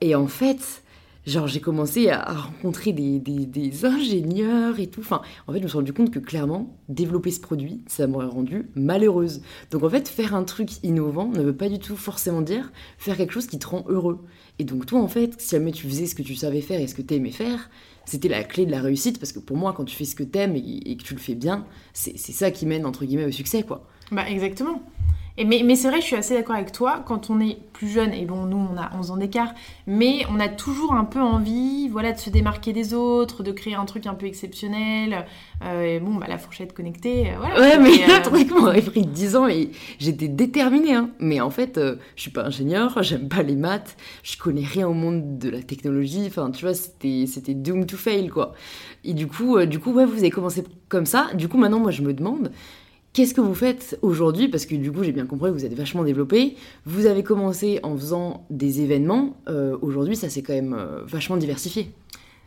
Et en fait, genre, j'ai commencé à, rencontrer des, des, ingénieurs et tout. Enfin, en fait, je me suis rendu compte que clairement, développer ce produit, ça m'aurait rendu malheureuse. Donc, en fait, faire un truc innovant ne veut pas du tout forcément dire faire quelque chose qui te rend heureux. Et donc, toi, en fait, si jamais tu faisais ce que tu savais faire et ce que tu aimais faire, c'était la clé de la réussite parce que pour moi, quand tu fais ce que t'aimes et, et que tu le fais bien, c'est ça qui mène entre guillemets au succès, quoi. Bah exactement mais, c'est vrai, je suis assez d'accord avec toi, quand on est plus jeune, et bon, nous, on a 11 ans d'écart, mais on a toujours un peu envie, voilà, de se démarquer des autres, de créer un truc un peu exceptionnel. Euh, et bon, bah, la fourchette connectée, euh, voilà. Ouais, mais le truc m'aurait pris 10 ans et j'étais déterminée, hein. Mais en fait, euh, je suis pas ingénieur, j'aime pas les maths, je connais rien au monde de la technologie, enfin, tu vois, c'était, c'était doom to fail, quoi. Et du coup, du coup, ouais, vous avez commencé comme ça. Du coup, maintenant, moi, je me demande, Qu'est-ce que vous faites aujourd'hui? Parce que du coup, j'ai bien compris que vous êtes vachement développé. Vous avez commencé en faisant des événements. Euh, aujourd'hui, ça s'est quand même euh, vachement diversifié.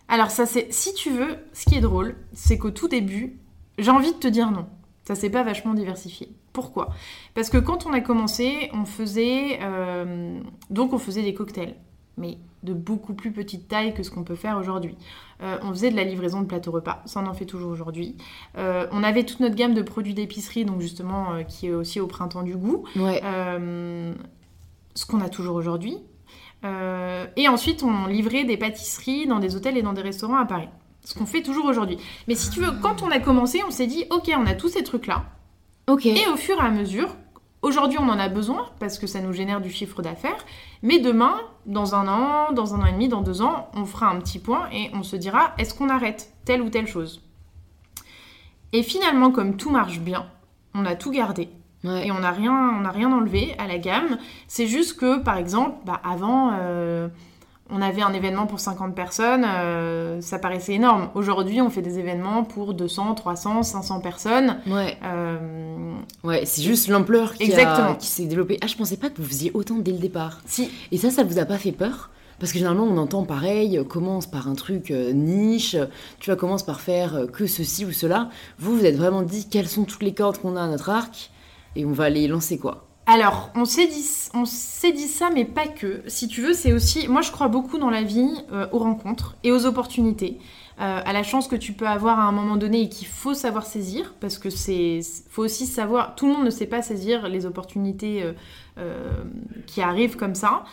Alors, ça c'est, si tu veux, ce qui est drôle, c'est qu'au tout début, j'ai envie de te dire non. Ça s'est pas vachement diversifié. Pourquoi? Parce que quand on a commencé, on faisait euh, donc on faisait des cocktails, mais de beaucoup plus petite taille que ce qu'on peut faire aujourd'hui. Euh, on faisait de la livraison de plateaux repas, ça on en fait toujours aujourd'hui. Euh, on avait toute notre gamme de produits d'épicerie, donc justement euh, qui est aussi au printemps du goût, ce qu'on a toujours aujourd'hui. et ensuite on livrait des pâtisseries dans des hôtels et dans des restaurants à Paris, ce qu'on fait toujours aujourd'hui. Mais si tu veux, quand on a commencé, on s'est dit ok, on a tous ces trucs là. Ok. Et au fur et à mesure, Aujourd'hui, on en a besoin parce que ça nous génère du chiffre d'affaires. Mais demain, dans un an, dans un an et demi, dans deux ans, on fera un petit point et on se dira est-ce qu'on arrête telle ou telle chose? Et finalement, comme tout marche bien, on a tout gardé. Et on n'a rien, rien enlevé à la gamme. C'est juste que, par exemple, bah, avant, euh, on avait un événement pour 50 personnes, euh, ça paraissait énorme. Aujourd'hui, on fait des événements pour 200, 300, 500 personnes. Ouais. Euh, ouais, c'est juste l'ampleur qui, qui s'est développée. Ah, je pensais pas que vous faisiez autant dès le départ. Si. Et ça, ça vous a pas fait peur? Parce que généralement, on entend pareil, commence par un truc euh, niche, tu vois, commence par faire que ceci ou cela. Vous, vous êtes vraiment dit quelles sont toutes les cordes qu'on a à notre arc et on va les lancer quoi. Alors, on s'est dit, on s'est dit ça, mais pas que. Si tu veux, c'est aussi. Moi, je crois beaucoup dans la vie, euh, aux rencontres et aux opportunités, euh, à la chance que tu peux avoir à un moment donné et qu'il faut savoir saisir, parce que c'est, faut aussi savoir. Tout le monde ne sait pas saisir les opportunités euh, qui arrivent comme ça.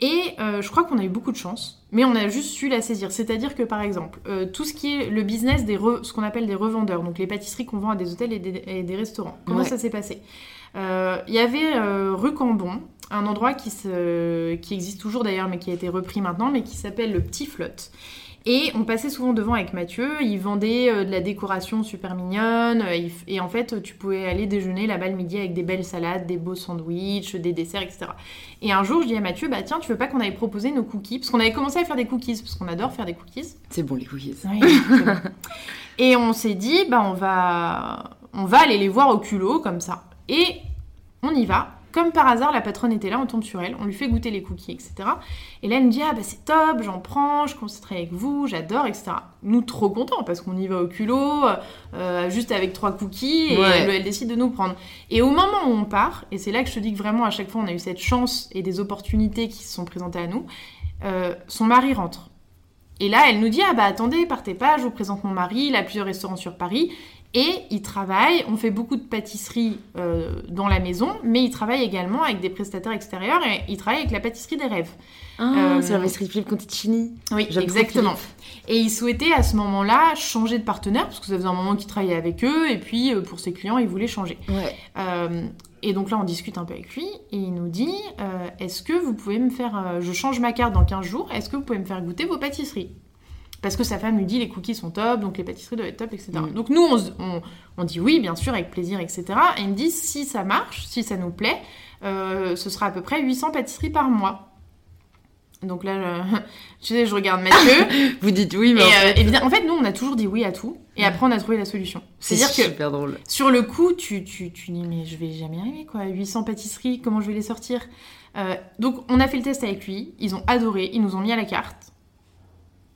Et je crois qu'on a eu beaucoup de chance, mais on a juste su la saisir. C'est-à-dire que par exemple, tout ce qui est le business des ce qu'on appelle des revendeurs, donc les pâtisseries qu'on vend à des hôtels et des, restaurants. Comment ça s'est passé? Il y avait euh, rue Cambon, un endroit qui, qui existe toujours d'ailleurs, mais qui a été repris maintenant, mais qui s'appelle le Petit Flotte. Et on passait souvent devant avec Mathieu, il vendait euh, de la décoration super mignonne, et en fait tu pouvais aller déjeuner là-bas le midi avec des belles salades, des beaux sandwichs, des desserts, etc. Et un jour je dis à Mathieu, bah tiens tu veux pas qu'on aille proposer nos cookies? Parce qu'on avait commencé à faire des cookies, parce qu'on adore faire des cookies. C'est bon les cookies. et on s'est dit, bah on va, on va aller les voir au culot comme ça. Et on y va. Comme par hasard, la patronne était là, on tombe sur elle, on lui fait goûter les cookies, etc. Et là, elle me dit Ah, bah c'est top, j'en prends, je concentrerai avec vous, j'adore, etc. Nous, trop contents parce qu'on y va au culot, euh, juste avec trois cookies, et elle, décide de nous prendre. Et au moment où on part, et c'est là que je te dis que vraiment, à chaque fois, on a eu cette chance et des opportunités qui se sont présentées à nous, euh, son mari rentre. Et là, elle nous dit Ah bah attendez, partez pas, je vous présente mon mari, il a plusieurs restaurants sur Paris. Et il travaille, on fait beaucoup de pâtisserie euh, dans la maison, mais il travaille également avec des prestataires extérieurs et il travaille avec la pâtisserie des rêves. Ah, c'est la pâtisserie Philippe Conticini. Oui, exactement. Et il souhaitait à ce moment-là changer de partenaire, parce que ça faisait un moment qu'il travaillait avec eux, et puis pour ses clients, il voulait changer. Ouais. Et donc là, on discute un peu avec lui et il nous dit euh, Est-ce que vous pouvez me faire. Euh, je change ma carte dans 15 jours, est-ce que vous pouvez me faire goûter vos pâtisseries? Parce que sa femme lui dit Les cookies sont top, donc les pâtisseries doivent être top, etc. Mm. Donc nous, on, dit oui, bien sûr, avec plaisir, etc. Et il me dit Si ça marche, si ça nous plaît, euh, ce sera à peu près 800 pâtisseries par mois. Donc là, je, tu sais, je regarde Mathieu. Vous dites oui, mais. en, fait... évidemment, en fait, nous, on a toujours dit oui à tout. Et après, on a trouvé la solution. C'est-à-dire que. super drôle. Sur le coup, tu, tu, tu dis, mais je vais jamais arriver, quoi. 800 pâtisseries, comment je vais les sortir? Euh, Donc, on a fait le test avec lui. Ils ont adoré. Ils nous ont mis à la carte.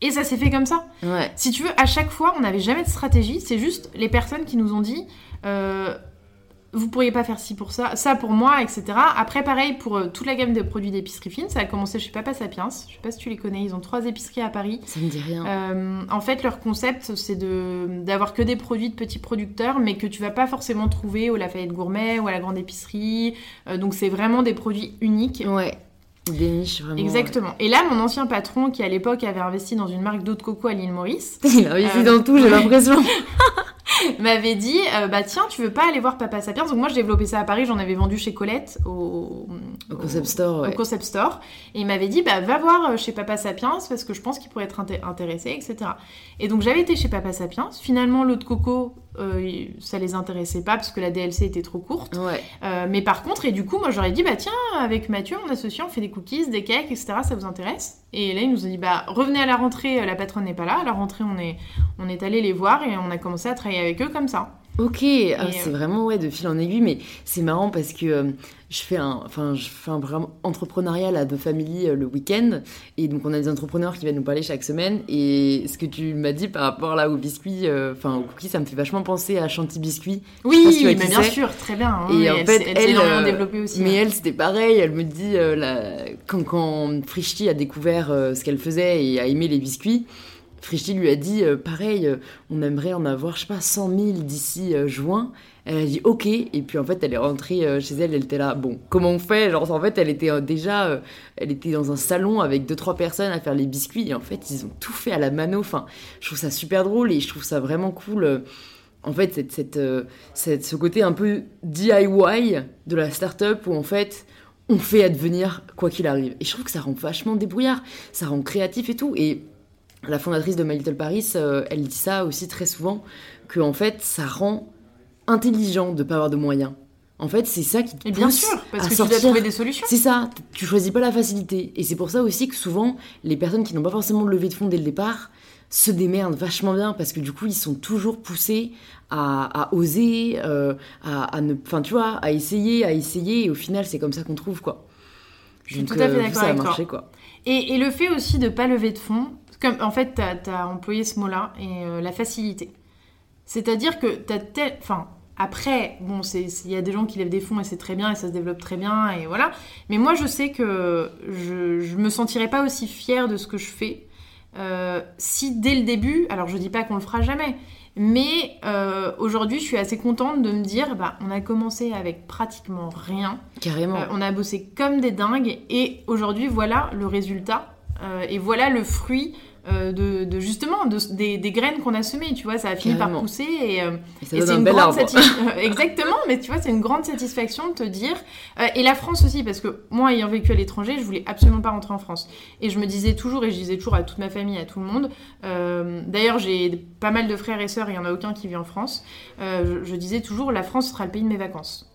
Et ça s'est fait comme ça. Ouais. Si tu veux, à chaque fois, on n'avait jamais de stratégie. C'est juste les personnes qui nous ont dit. Euh, vous pourriez pas faire ci pour ça, ça pour moi, etc. Après, pareil, pour euh, toute la gamme de produits d'épicerie fine, ça a commencé chez Papa Sapiens. Je sais pas si tu les connais, ils ont trois épiceries à Paris. Ça me dit rien. Euh, en fait, leur concept, c'est de d'avoir que des produits de petits producteurs, mais que tu vas pas forcément trouver au Lafayette Gourmet ou à la grande épicerie. Euh, donc, c'est vraiment des produits uniques. Ouais. Des niches, vraiment. Exactement. Et là, mon ancien patron, qui à l'époque avait investi dans une marque d'eau de coco à l'île Maurice. Il a investi dans tout, j'ai l'impression. m'avait dit euh, bah tiens tu veux pas aller voir Papa Sapiens? Donc moi j'ai développé ça à Paris j'en avais vendu chez Colette au, au concept store au concept store et il m'avait dit bah va voir euh, chez Papa Sapiens parce que je pense qu'il pourrait être intéressé etc et donc j'avais été chez Papa Sapiens finalement l'eau de coco euh, ça les intéressait pas parce que la DLC était trop courte ouais. mais par contre et du coup moi j'aurais dit bah tiens avec Mathieu mon associé on fait des cookies des cakes etc ça vous intéresse? Et là il nous a dit bah revenez à la rentrée la patronne n'est pas là à la rentrée on est on est allé les voir et on a commencé à travailler avec eux comme ça. Ok, ah, c'est euh, vraiment ouais de fil en aiguille, mais c'est marrant parce que euh, je fais un, enfin je fais un programme entrepreneurial à The Family euh, le week-end et donc on a des entrepreneurs qui viennent nous parler chaque semaine et ce que tu m'as dit par rapport là au biscuit, enfin au cookie, ça me fait vachement penser à Chanty Biscuit. Oui, mais bien sûr, très bien. Hein, et en fait, elle, elle développée aussi. Mais elle, c'était pareil. Elle me dit quand quand Frischti a découvert ce qu'elle faisait et a aimé les biscuits. Frischti lui a dit, euh, pareil, euh, on aimerait en avoir, je sais pas, 100 000 d'ici euh, juin. Elle a dit ok, et puis en fait elle est rentrée chez elle, elle était là, bon, comment on fait? Genre en fait elle était déjà, elle était dans un salon avec deux trois personnes à faire les biscuits, et en fait ils ont tout fait à la mano, enfin je trouve ça super drôle et je trouve ça vraiment cool. en fait, cette, cette, ce côté un peu DIY de la start-up où en fait on fait advenir quoi qu'il arrive. Et je trouve que ça rend vachement débrouillard, ça rend créatif et tout. Et la fondatrice de My Little Paris, euh, elle dit ça aussi très souvent, que en fait, ça rend intelligent de pas avoir de moyens. En fait, c'est ça qui te bien sûr, parce que tu dois trouver des solutions. C'est ça, tu choisis pas la facilité. Et c'est pour ça aussi que souvent, les personnes qui n'ont pas forcément de levée de fonds dès le départ se démerdent vachement bien parce que du coup, ils sont toujours poussés à, oser, euh, à, ne, enfin, tu vois, à essayer, à essayer. Et au final, c'est comme ça qu'on trouve quoi. Je suis tout à fait euh, d'accord avec toi. Quoi. Et, et, le fait aussi de pas lever de fonds, en fait, tu as, employé ce mot-là, et euh, la facilité. C'est-à-dire que tu as tel... Enfin, après, bon, il y a des gens qui lèvent des fonds et c'est très bien et ça se développe très bien et voilà. Mais moi, je sais que je, ne me sentirais pas aussi fière de ce que je fais euh, si dès le début, alors je dis pas qu'on le fera jamais, mais euh, aujourd'hui, je suis assez contente de me dire, bah, on a commencé avec pratiquement rien. Carrément. on a bossé comme des dingues et aujourd'hui, voilà le résultat et voilà le fruit euh, de, justement des, graines qu'on a semées, tu vois, ça a fini par pousser et, euh, c'est une grande exactement, mais tu vois, c'est une grande satisfaction de te dire euh, et la France aussi parce que moi ayant vécu à l'étranger, je voulais absolument pas rentrer en France et je me disais toujours et je disais toujours à toute ma famille, à tout le monde. D'ailleurs, j'ai pas mal de frères et sœurs, il y en a aucun qui vit en France. je disais toujours la France sera le pays de mes vacances.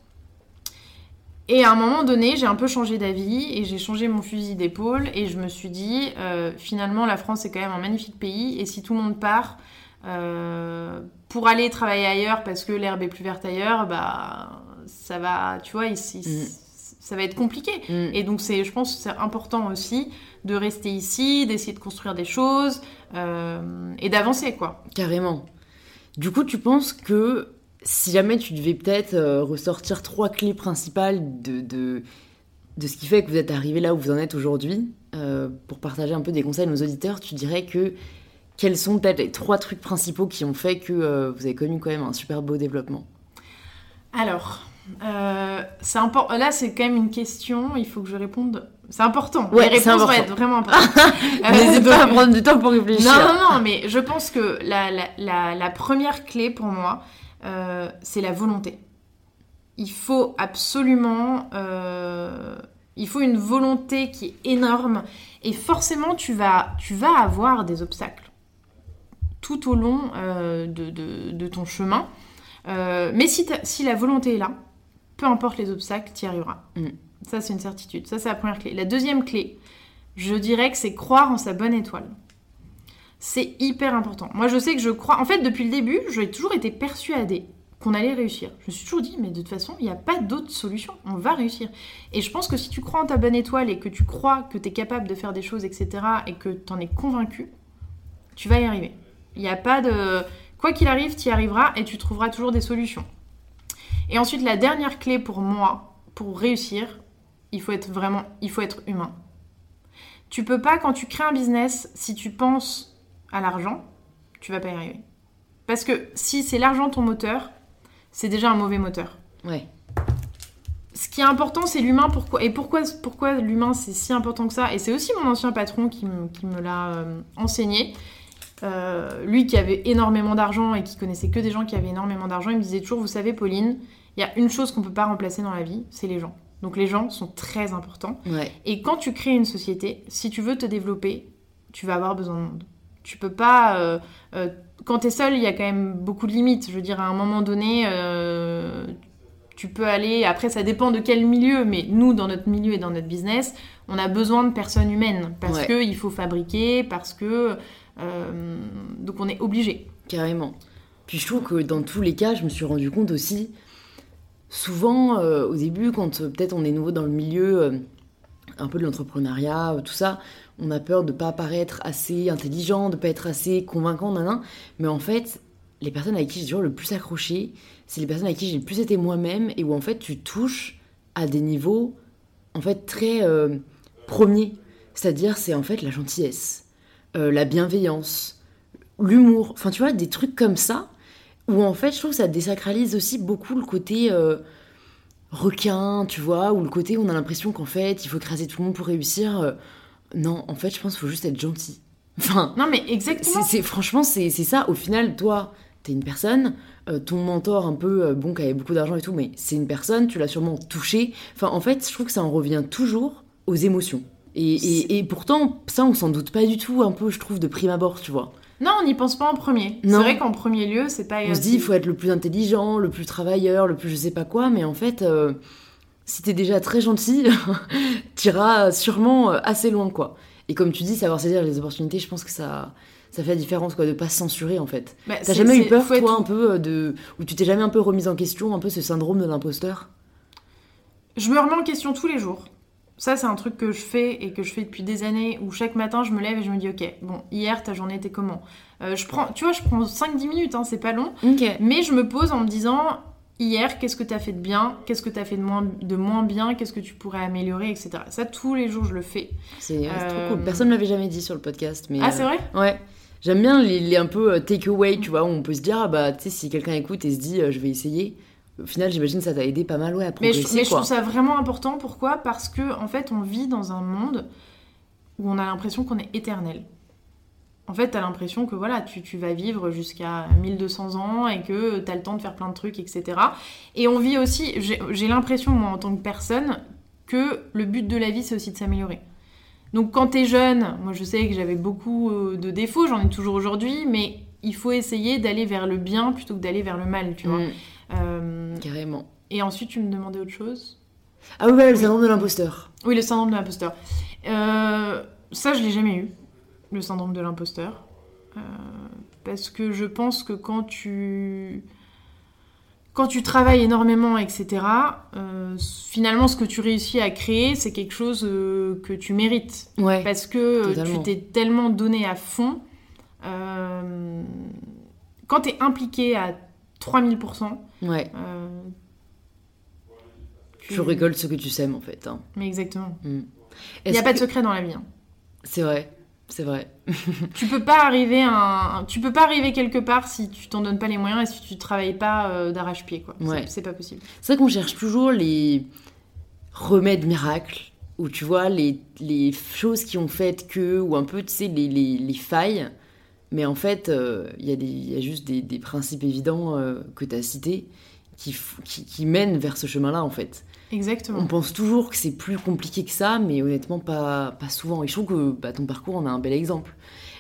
Et à un moment donné, j'ai un peu changé d'avis et j'ai changé mon fusil d'épaule et je me suis dit, euh, finalement, la France est quand même un magnifique pays et si tout le monde part euh, pour aller travailler ailleurs parce que l'herbe est plus verte ailleurs, bah ça va, tu vois, ici, mm. ça va être compliqué. Mm. Et donc, c'est, je pense que c'est important aussi de rester ici, d'essayer de construire des choses euh, et d'avancer, quoi. Carrément. Du coup, tu penses que si jamais tu devais peut-être euh, ressortir trois clés principales de, de, de, ce qui fait que vous êtes arrivé là où vous en êtes aujourd'hui, euh, pour partager un peu des conseils à nos auditeurs, tu dirais que quels sont peut-être les trois trucs principaux qui ont fait que euh, vous avez connu quand même un super beau développement? Alors, c'est important. Là, c'est quand même une question. Il faut que je réponde. C'est important. Ouais, Les réponses vont être vraiment importantes. N'hésite pas à prendre du temps pour réfléchir. Non, non, non, mais je pense que la, la, la, la première clé pour moi, euh, c'est la volonté. Il faut absolument... euh, il faut une volonté qui est énorme et forcément tu vas, tu vas avoir des obstacles tout au long euh, de, de- de ton chemin. Mais si la volonté est là, peu importe les obstacles, tu y arriveras. Mm. Ça, c'est une certitude. Ça, c'est la première clé. La deuxième clé, je dirais que c'est croire en sa bonne étoile. C'est hyper important. Moi, je sais que je crois. En fait, depuis le début, j'ai toujours été persuadée qu'on allait réussir. Je me suis toujours dit, mais de toute façon, il n'y a pas d'autre solution. On va réussir. Et je pense que si tu crois en ta bonne étoile et que tu crois que tu es capable de faire des choses, etc., et que tu en es convaincu, tu vas y arriver. Il n'y a pas de. Quoi qu'il arrive, tu y arriveras et tu trouveras toujours des solutions. Et ensuite, la dernière clé pour moi, pour réussir, il faut être vraiment. Il faut être humain. Tu peux pas, quand tu crées un business, si tu penses à l'argent, tu vas pas y arriver. Parce que si c'est l'argent ton moteur, c'est déjà un mauvais moteur. Ouais. Ce qui est important, c'est l'humain. Pourquoi Et pourquoi, pourquoi l'humain, c'est si important que ça? Et c'est aussi mon ancien patron qui me, qui me l'a euh, enseigné. Euh, lui qui avait énormément d'argent et qui connaissait que des gens qui avaient énormément d'argent, il me disait toujours, vous savez, Pauline, il y a une chose qu'on peut pas remplacer dans la vie, c'est les gens. Donc les gens sont très importants. Ouais. Et quand tu crées une société, si tu veux te développer, tu vas avoir besoin de monde. Tu peux pas. euh, euh, quand tu es seul, il y a quand même beaucoup de limites. Je veux dire, à un moment donné, euh, tu peux aller. Après, ça dépend de quel milieu, mais nous, dans notre milieu et dans notre business, on a besoin de personnes humaines parce Ouais. qu'il faut fabriquer, parce que. euh, donc on est obligé. Carrément. Puis je trouve que dans tous les cas, je me suis rendu compte aussi, souvent euh, au début, quand peut-être on est nouveau dans le milieu, un peu de l'entrepreneuriat, tout ça, on a peur de pas paraître assez intelligent, de pas être assez convaincant, nanan. Mais en fait, les personnes avec qui j'ai toujours le plus accroché, c'est les personnes avec qui j'ai le plus été moi-même et où en fait tu touches à des niveaux en fait très euh, premiers. C'est-à-dire, c'est en fait la gentillesse, euh, la bienveillance, l'humour, enfin tu vois, des trucs comme ça, où en fait je trouve que ça désacralise aussi beaucoup le côté euh, requin, tu vois, ou le côté où on a l'impression qu'en fait il faut écraser tout le monde pour réussir. Non, en fait je pense qu'il faut juste être gentil. Enfin, Non, mais exactement. c'est, franchement c'est, c'est ça, au final toi, t'es une personne, euh, ton mentor un peu, euh, bon, qui avait beaucoup d'argent et tout, mais c'est une personne, tu l'as sûrement touché. Enfin en fait je trouve que ça en revient toujours aux émotions. Et, et, et pourtant, ça, on s'en doute pas du tout, un peu, je trouve, de prime abord, tu vois. Non, on n'y pense pas en premier. C'est vrai qu'en premier lieu, c'est pas. On se dit, il faut être le plus intelligent, le plus travailleur, le plus je sais pas quoi, mais en fait, euh, si t'es déjà très gentil, t'iras sûrement euh, assez loin, quoi. Et comme tu dis, savoir saisir les opportunités, je pense que ça, ça fait la différence, quoi, de pas se censurer, en fait. Bah, T'as jamais eu peur, être toi, un peu, euh, de... où tu t'es jamais un peu remise en question, un peu ce syndrome de l'imposteur? Je me remets en question tous les jours. Ça, c'est un truc que je fais et que je fais depuis des années où chaque matin je me lève et je me dis Ok, bon, hier ta journée était comment? Euh, je prends, Tu vois, je prends 5-10 minutes, hein, c'est pas long, Ok. mais je me pose en me disant Hier, qu'est-ce que t'as fait de bien? Qu'est-ce que t'as fait de moins, de moins bien? Qu'est-ce que tu pourrais améliorer, etc. Ça, tous les jours, je le fais. C'est Euh, trop cool. Personne ne l'avait jamais dit sur le podcast, mais... Ah, euh, c'est vrai? Ouais. J'aime bien les, les un peu euh, take away, tu vois, où on peut se dire, ah bah, tu sais, si quelqu'un écoute et se dit, euh, je vais essayer, au final, j'imagine que ça t'a aidé pas mal, ouais, à Mais, progresser, je, mais je trouve ça vraiment important. Pourquoi? Parce que en fait, on vit dans un monde où on a l'impression qu'on est éternel. En fait, t'as l'impression que voilà, tu, tu vas vivre jusqu'à 1200 ans et que t'as le temps de faire plein de trucs, etc. Et on vit aussi, j'ai l'impression, moi, en tant que personne, que le but de la vie, c'est aussi de s'améliorer. Donc quand t'es jeune, moi je sais que j'avais beaucoup euh, de défauts, j'en ai toujours aujourd'hui, mais il faut essayer d'aller vers le bien plutôt que d'aller vers le mal, tu vois. Mm, Euh, carrément. et ensuite, tu me demandais autre chose? Ah oui, ouais, le syndrome de l'imposteur. Oui, le syndrome de l'imposteur. Euh, ça, je l'ai jamais eu, le syndrome de l'imposteur. Euh, parce que je pense que quand tu... Quand tu travailles énormément, etc., euh, finalement, ce que tu réussis à créer, c'est quelque chose euh, que tu mérites. Ouais. Parce que Totalement. tu t'es tellement donné à fond. Quand tu es impliqué à 3000%, Ouais. euh, Tu récoltes ce que tu sèmes, en fait. hein. Mais exactement. Mm. Il n'y Est-ce a pas de secret dans la vie. hein. C'est vrai. C'est vrai. tu peux pas arriver un, tu peux pas arriver quelque part si tu t'en donnes pas les moyens et si tu travailles pas euh, d'arrache-pied quoi. Ouais. C'est pas possible. C'est vrai qu'on cherche toujours les remèdes miracles, ou tu vois, les, les choses qui ont fait que, ou un peu, tu sais, les, les, les failles. Mais en fait, euh, il y, a des- il y a juste des, des principes évidents euh, que tu as cités qui, qui, qui mènent vers ce chemin-là, en fait. Exactement. On pense toujours que c'est plus compliqué que ça, mais honnêtement, pas, pas souvent. Et je trouve que bah, ton parcours en a un bel exemple.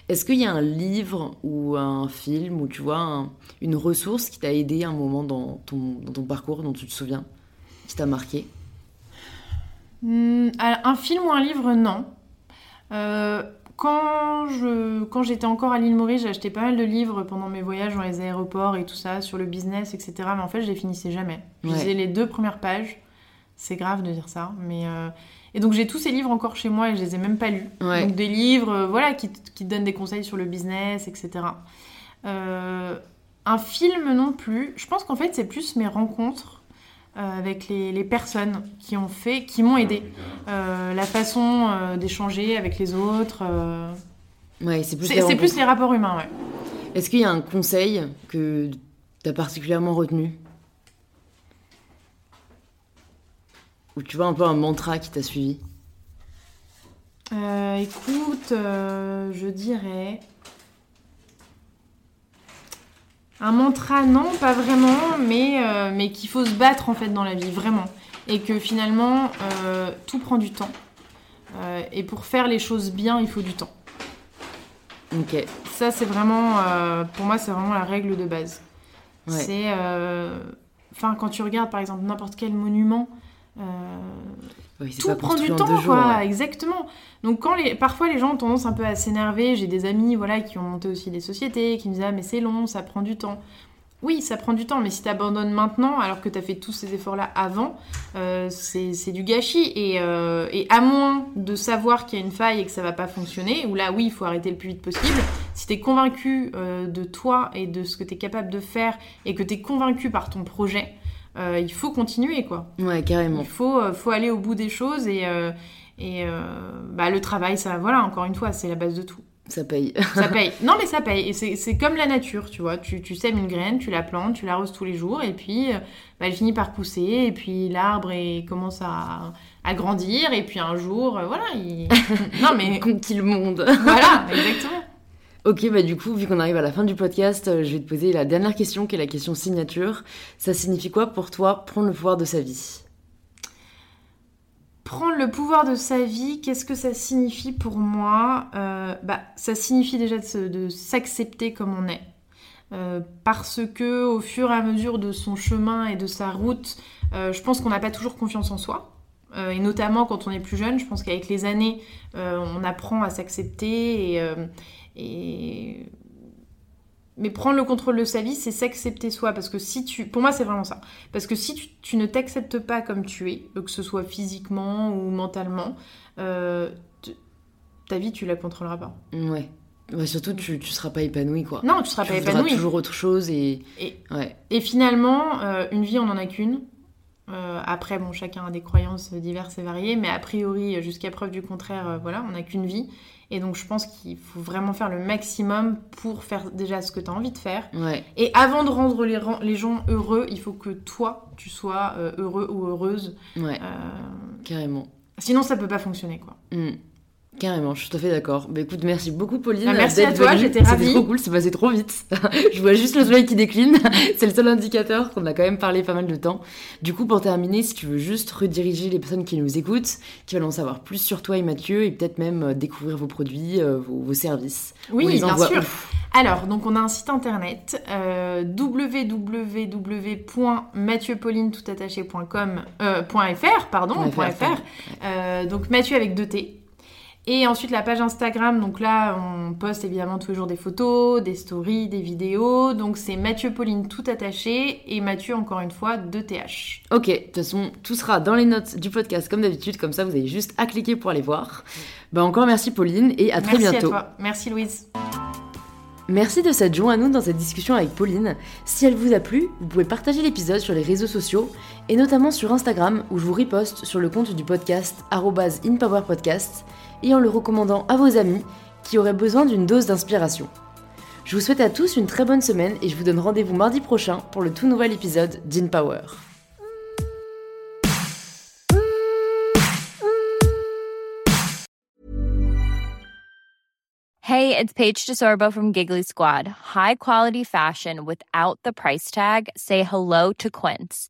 Est-ce qu'il y a un livre ou un film ou tu vois un- une ressource qui t'a aidé un moment dans ton, dans ton parcours dont tu te souviens, qui t'a marqué? Hmm, un film ou un livre, non. Euh, quand je quand j'étais encore à l'île Maurice, j'ai acheté pas mal de livres pendant mes voyages dans les aéroports et tout ça, sur le business, etc. Mais en fait, je les finissais jamais. Je Ouais. lisais les deux premières pages. C'est grave de dire ça, mais euh, et donc j'ai tous ces livres encore chez moi et je les ai même pas lus. Ouais. Donc des livres, euh, voilà, qui, qui te donnent des conseils sur le business, etc. Euh, un film non plus. Je pense qu'en fait c'est plus mes rencontres avec les, les personnes qui ont fait, qui m'ont aidé. Euh, la façon euh, d'échanger avec les autres. euh, Ouais, c'est plus, les c'est plus les rapports humains, ouais. Est-ce qu'il y a un conseil que t'as particulièrement retenu? Ou tu vois un peu un mantra qui t'a suivi? Euh, écoute, euh, je dirais. Un mantra, non, pas vraiment, mais, euh, mais qu'il faut se battre en fait dans la vie, vraiment. Et que finalement, euh, tout prend du temps. Euh, et pour faire les choses bien, il faut du temps. Ok. Ça, c'est vraiment, pour moi, c'est vraiment la règle de base. Ouais. C'est, enfin, quand tu regardes par exemple n'importe quel monument, tout prend du temps, deux jours, quoi. ouais. Exactement. Donc quand les, parfois les gens ont tendance un peu à s'énerver, j'ai des amis, voilà, qui ont monté aussi des sociétés, qui me disent ah mais c'est long, ça prend du temps. Oui, ça prend du temps, mais si tu abandonnes maintenant, alors que tu as fait tous ces efforts-là avant, euh, c'est c'est du gâchis. Et, euh, et à moins de savoir qu'il y a une faille et que ça va pas fonctionner, ou là, oui, il faut arrêter le plus vite possible, si tu es convaincu euh, de toi et de ce que tu es capable de faire, et que tu es convaincu par ton projet, euh, il faut continuer, quoi. Ouais, carrément. Il faut, euh, faut aller au bout des choses et, euh, et bah, le travail, ça, voilà, encore une fois, c'est la base de tout. Ça paye. Ça paye. non, mais ça paye. Et c'est comme la nature, tu vois. Tu, tu sèmes une graine, tu la plantes, tu l'arroses tous les jours, et puis bah, elle finit par pousser, et puis l'arbre il commence à, à grandir, et puis un jour, voilà, il... non, mais Conquis le monde. voilà, exactement. Ok, bah du coup, vu qu'on arrive à la fin du podcast, euh, je vais te poser la dernière question, qui est la question signature. Ça signifie quoi pour toi prendre le pouvoir de sa vie? Prendre le pouvoir de sa vie, qu'est-ce que ça signifie pour moi? Euh, bah, Ça signifie déjà de s'accepter comme on est. Euh, parce que au fur et à mesure de son chemin et de sa route, je pense qu'on n'a pas toujours confiance en soi. Et notamment quand on est plus jeune, je pense qu'avec les années, on apprend à s'accepter et, et- mais prendre le contrôle de sa vie, c'est s'accepter soi. Parce que si tu. Pour moi, c'est vraiment ça. Parce que si tu, tu ne t'acceptes pas comme tu es, euh, que ce soit physiquement ou mentalement, euh, ta vie, tu la contrôleras pas. Ouais. Ouais, surtout, tu, tu seras pas épanoui, quoi. Non, tu seras tu pas épanoui. toujours autre chose et... Et, Ouais. et finalement, euh, une vie, on n'en a qu'une. Euh, après, bon, chacun a des croyances diverses et variées, mais a priori, jusqu'à preuve du contraire, euh, voilà, on n'a qu'une vie. Et donc, je pense qu'il faut vraiment faire le maximum pour faire déjà ce que tu as envie de faire. Ouais. Et avant de rendre les, gens heureux, il faut que toi, tu sois euh, heureux ou heureuse. Ouais, Euh, carrément. sinon, ça peut pas fonctionner, quoi. Hmm. Carrément, je suis tout à fait d'accord. Bah écoute, merci beaucoup Pauline. Bah, merci à toi, j'étais ravie. C'était trop cool, c'est passé trop vite. je vois juste le soleil qui décline. c'est le seul indicateur qu'on a quand même parlé pas mal de temps. Du coup, pour terminer, si tu veux juste rediriger les personnes qui nous écoutent, qui veulent en savoir plus sur toi et Mathieu, et peut-être même euh, découvrir vos produits, euh, vos, vos services. on Oui, les bien sûr. Alors, donc on a un site internet euh, www.mathieupoline.toutattaché.com euh, .fr, pardon, .fr. Euh, donc Mathieu avec deux T. Et ensuite la page Instagram, donc là on poste évidemment tous les jours des photos, des stories, des vidéos. Donc c'est Mathieu Pauline tout attaché et Mathieu encore une fois 2 TH. Ok, de toute façon, tout sera dans les notes du podcast comme d'habitude, comme ça vous avez juste à cliquer pour aller voir. Bah encore merci Pauline et à très Merci bientôt. à toi. Merci Louise. Merci de s'être joint à nous dans cette discussion avec Pauline. Si elle vous a plu, vous pouvez partager l'épisode sur les réseaux sociaux et notamment sur Instagram où je vous riposte sur le compte du podcast @inpowerpodcast et en le recommandant à vos amis qui auraient besoin d'une dose d'inspiration. Je vous souhaite à tous une très bonne semaine et je vous donne rendez-vous mardi prochain pour le tout nouvel épisode d'InPower. Hey, it's Paige DeSorbo from Giggly Squad. High quality fashion without the price tag. Say hello to Quince.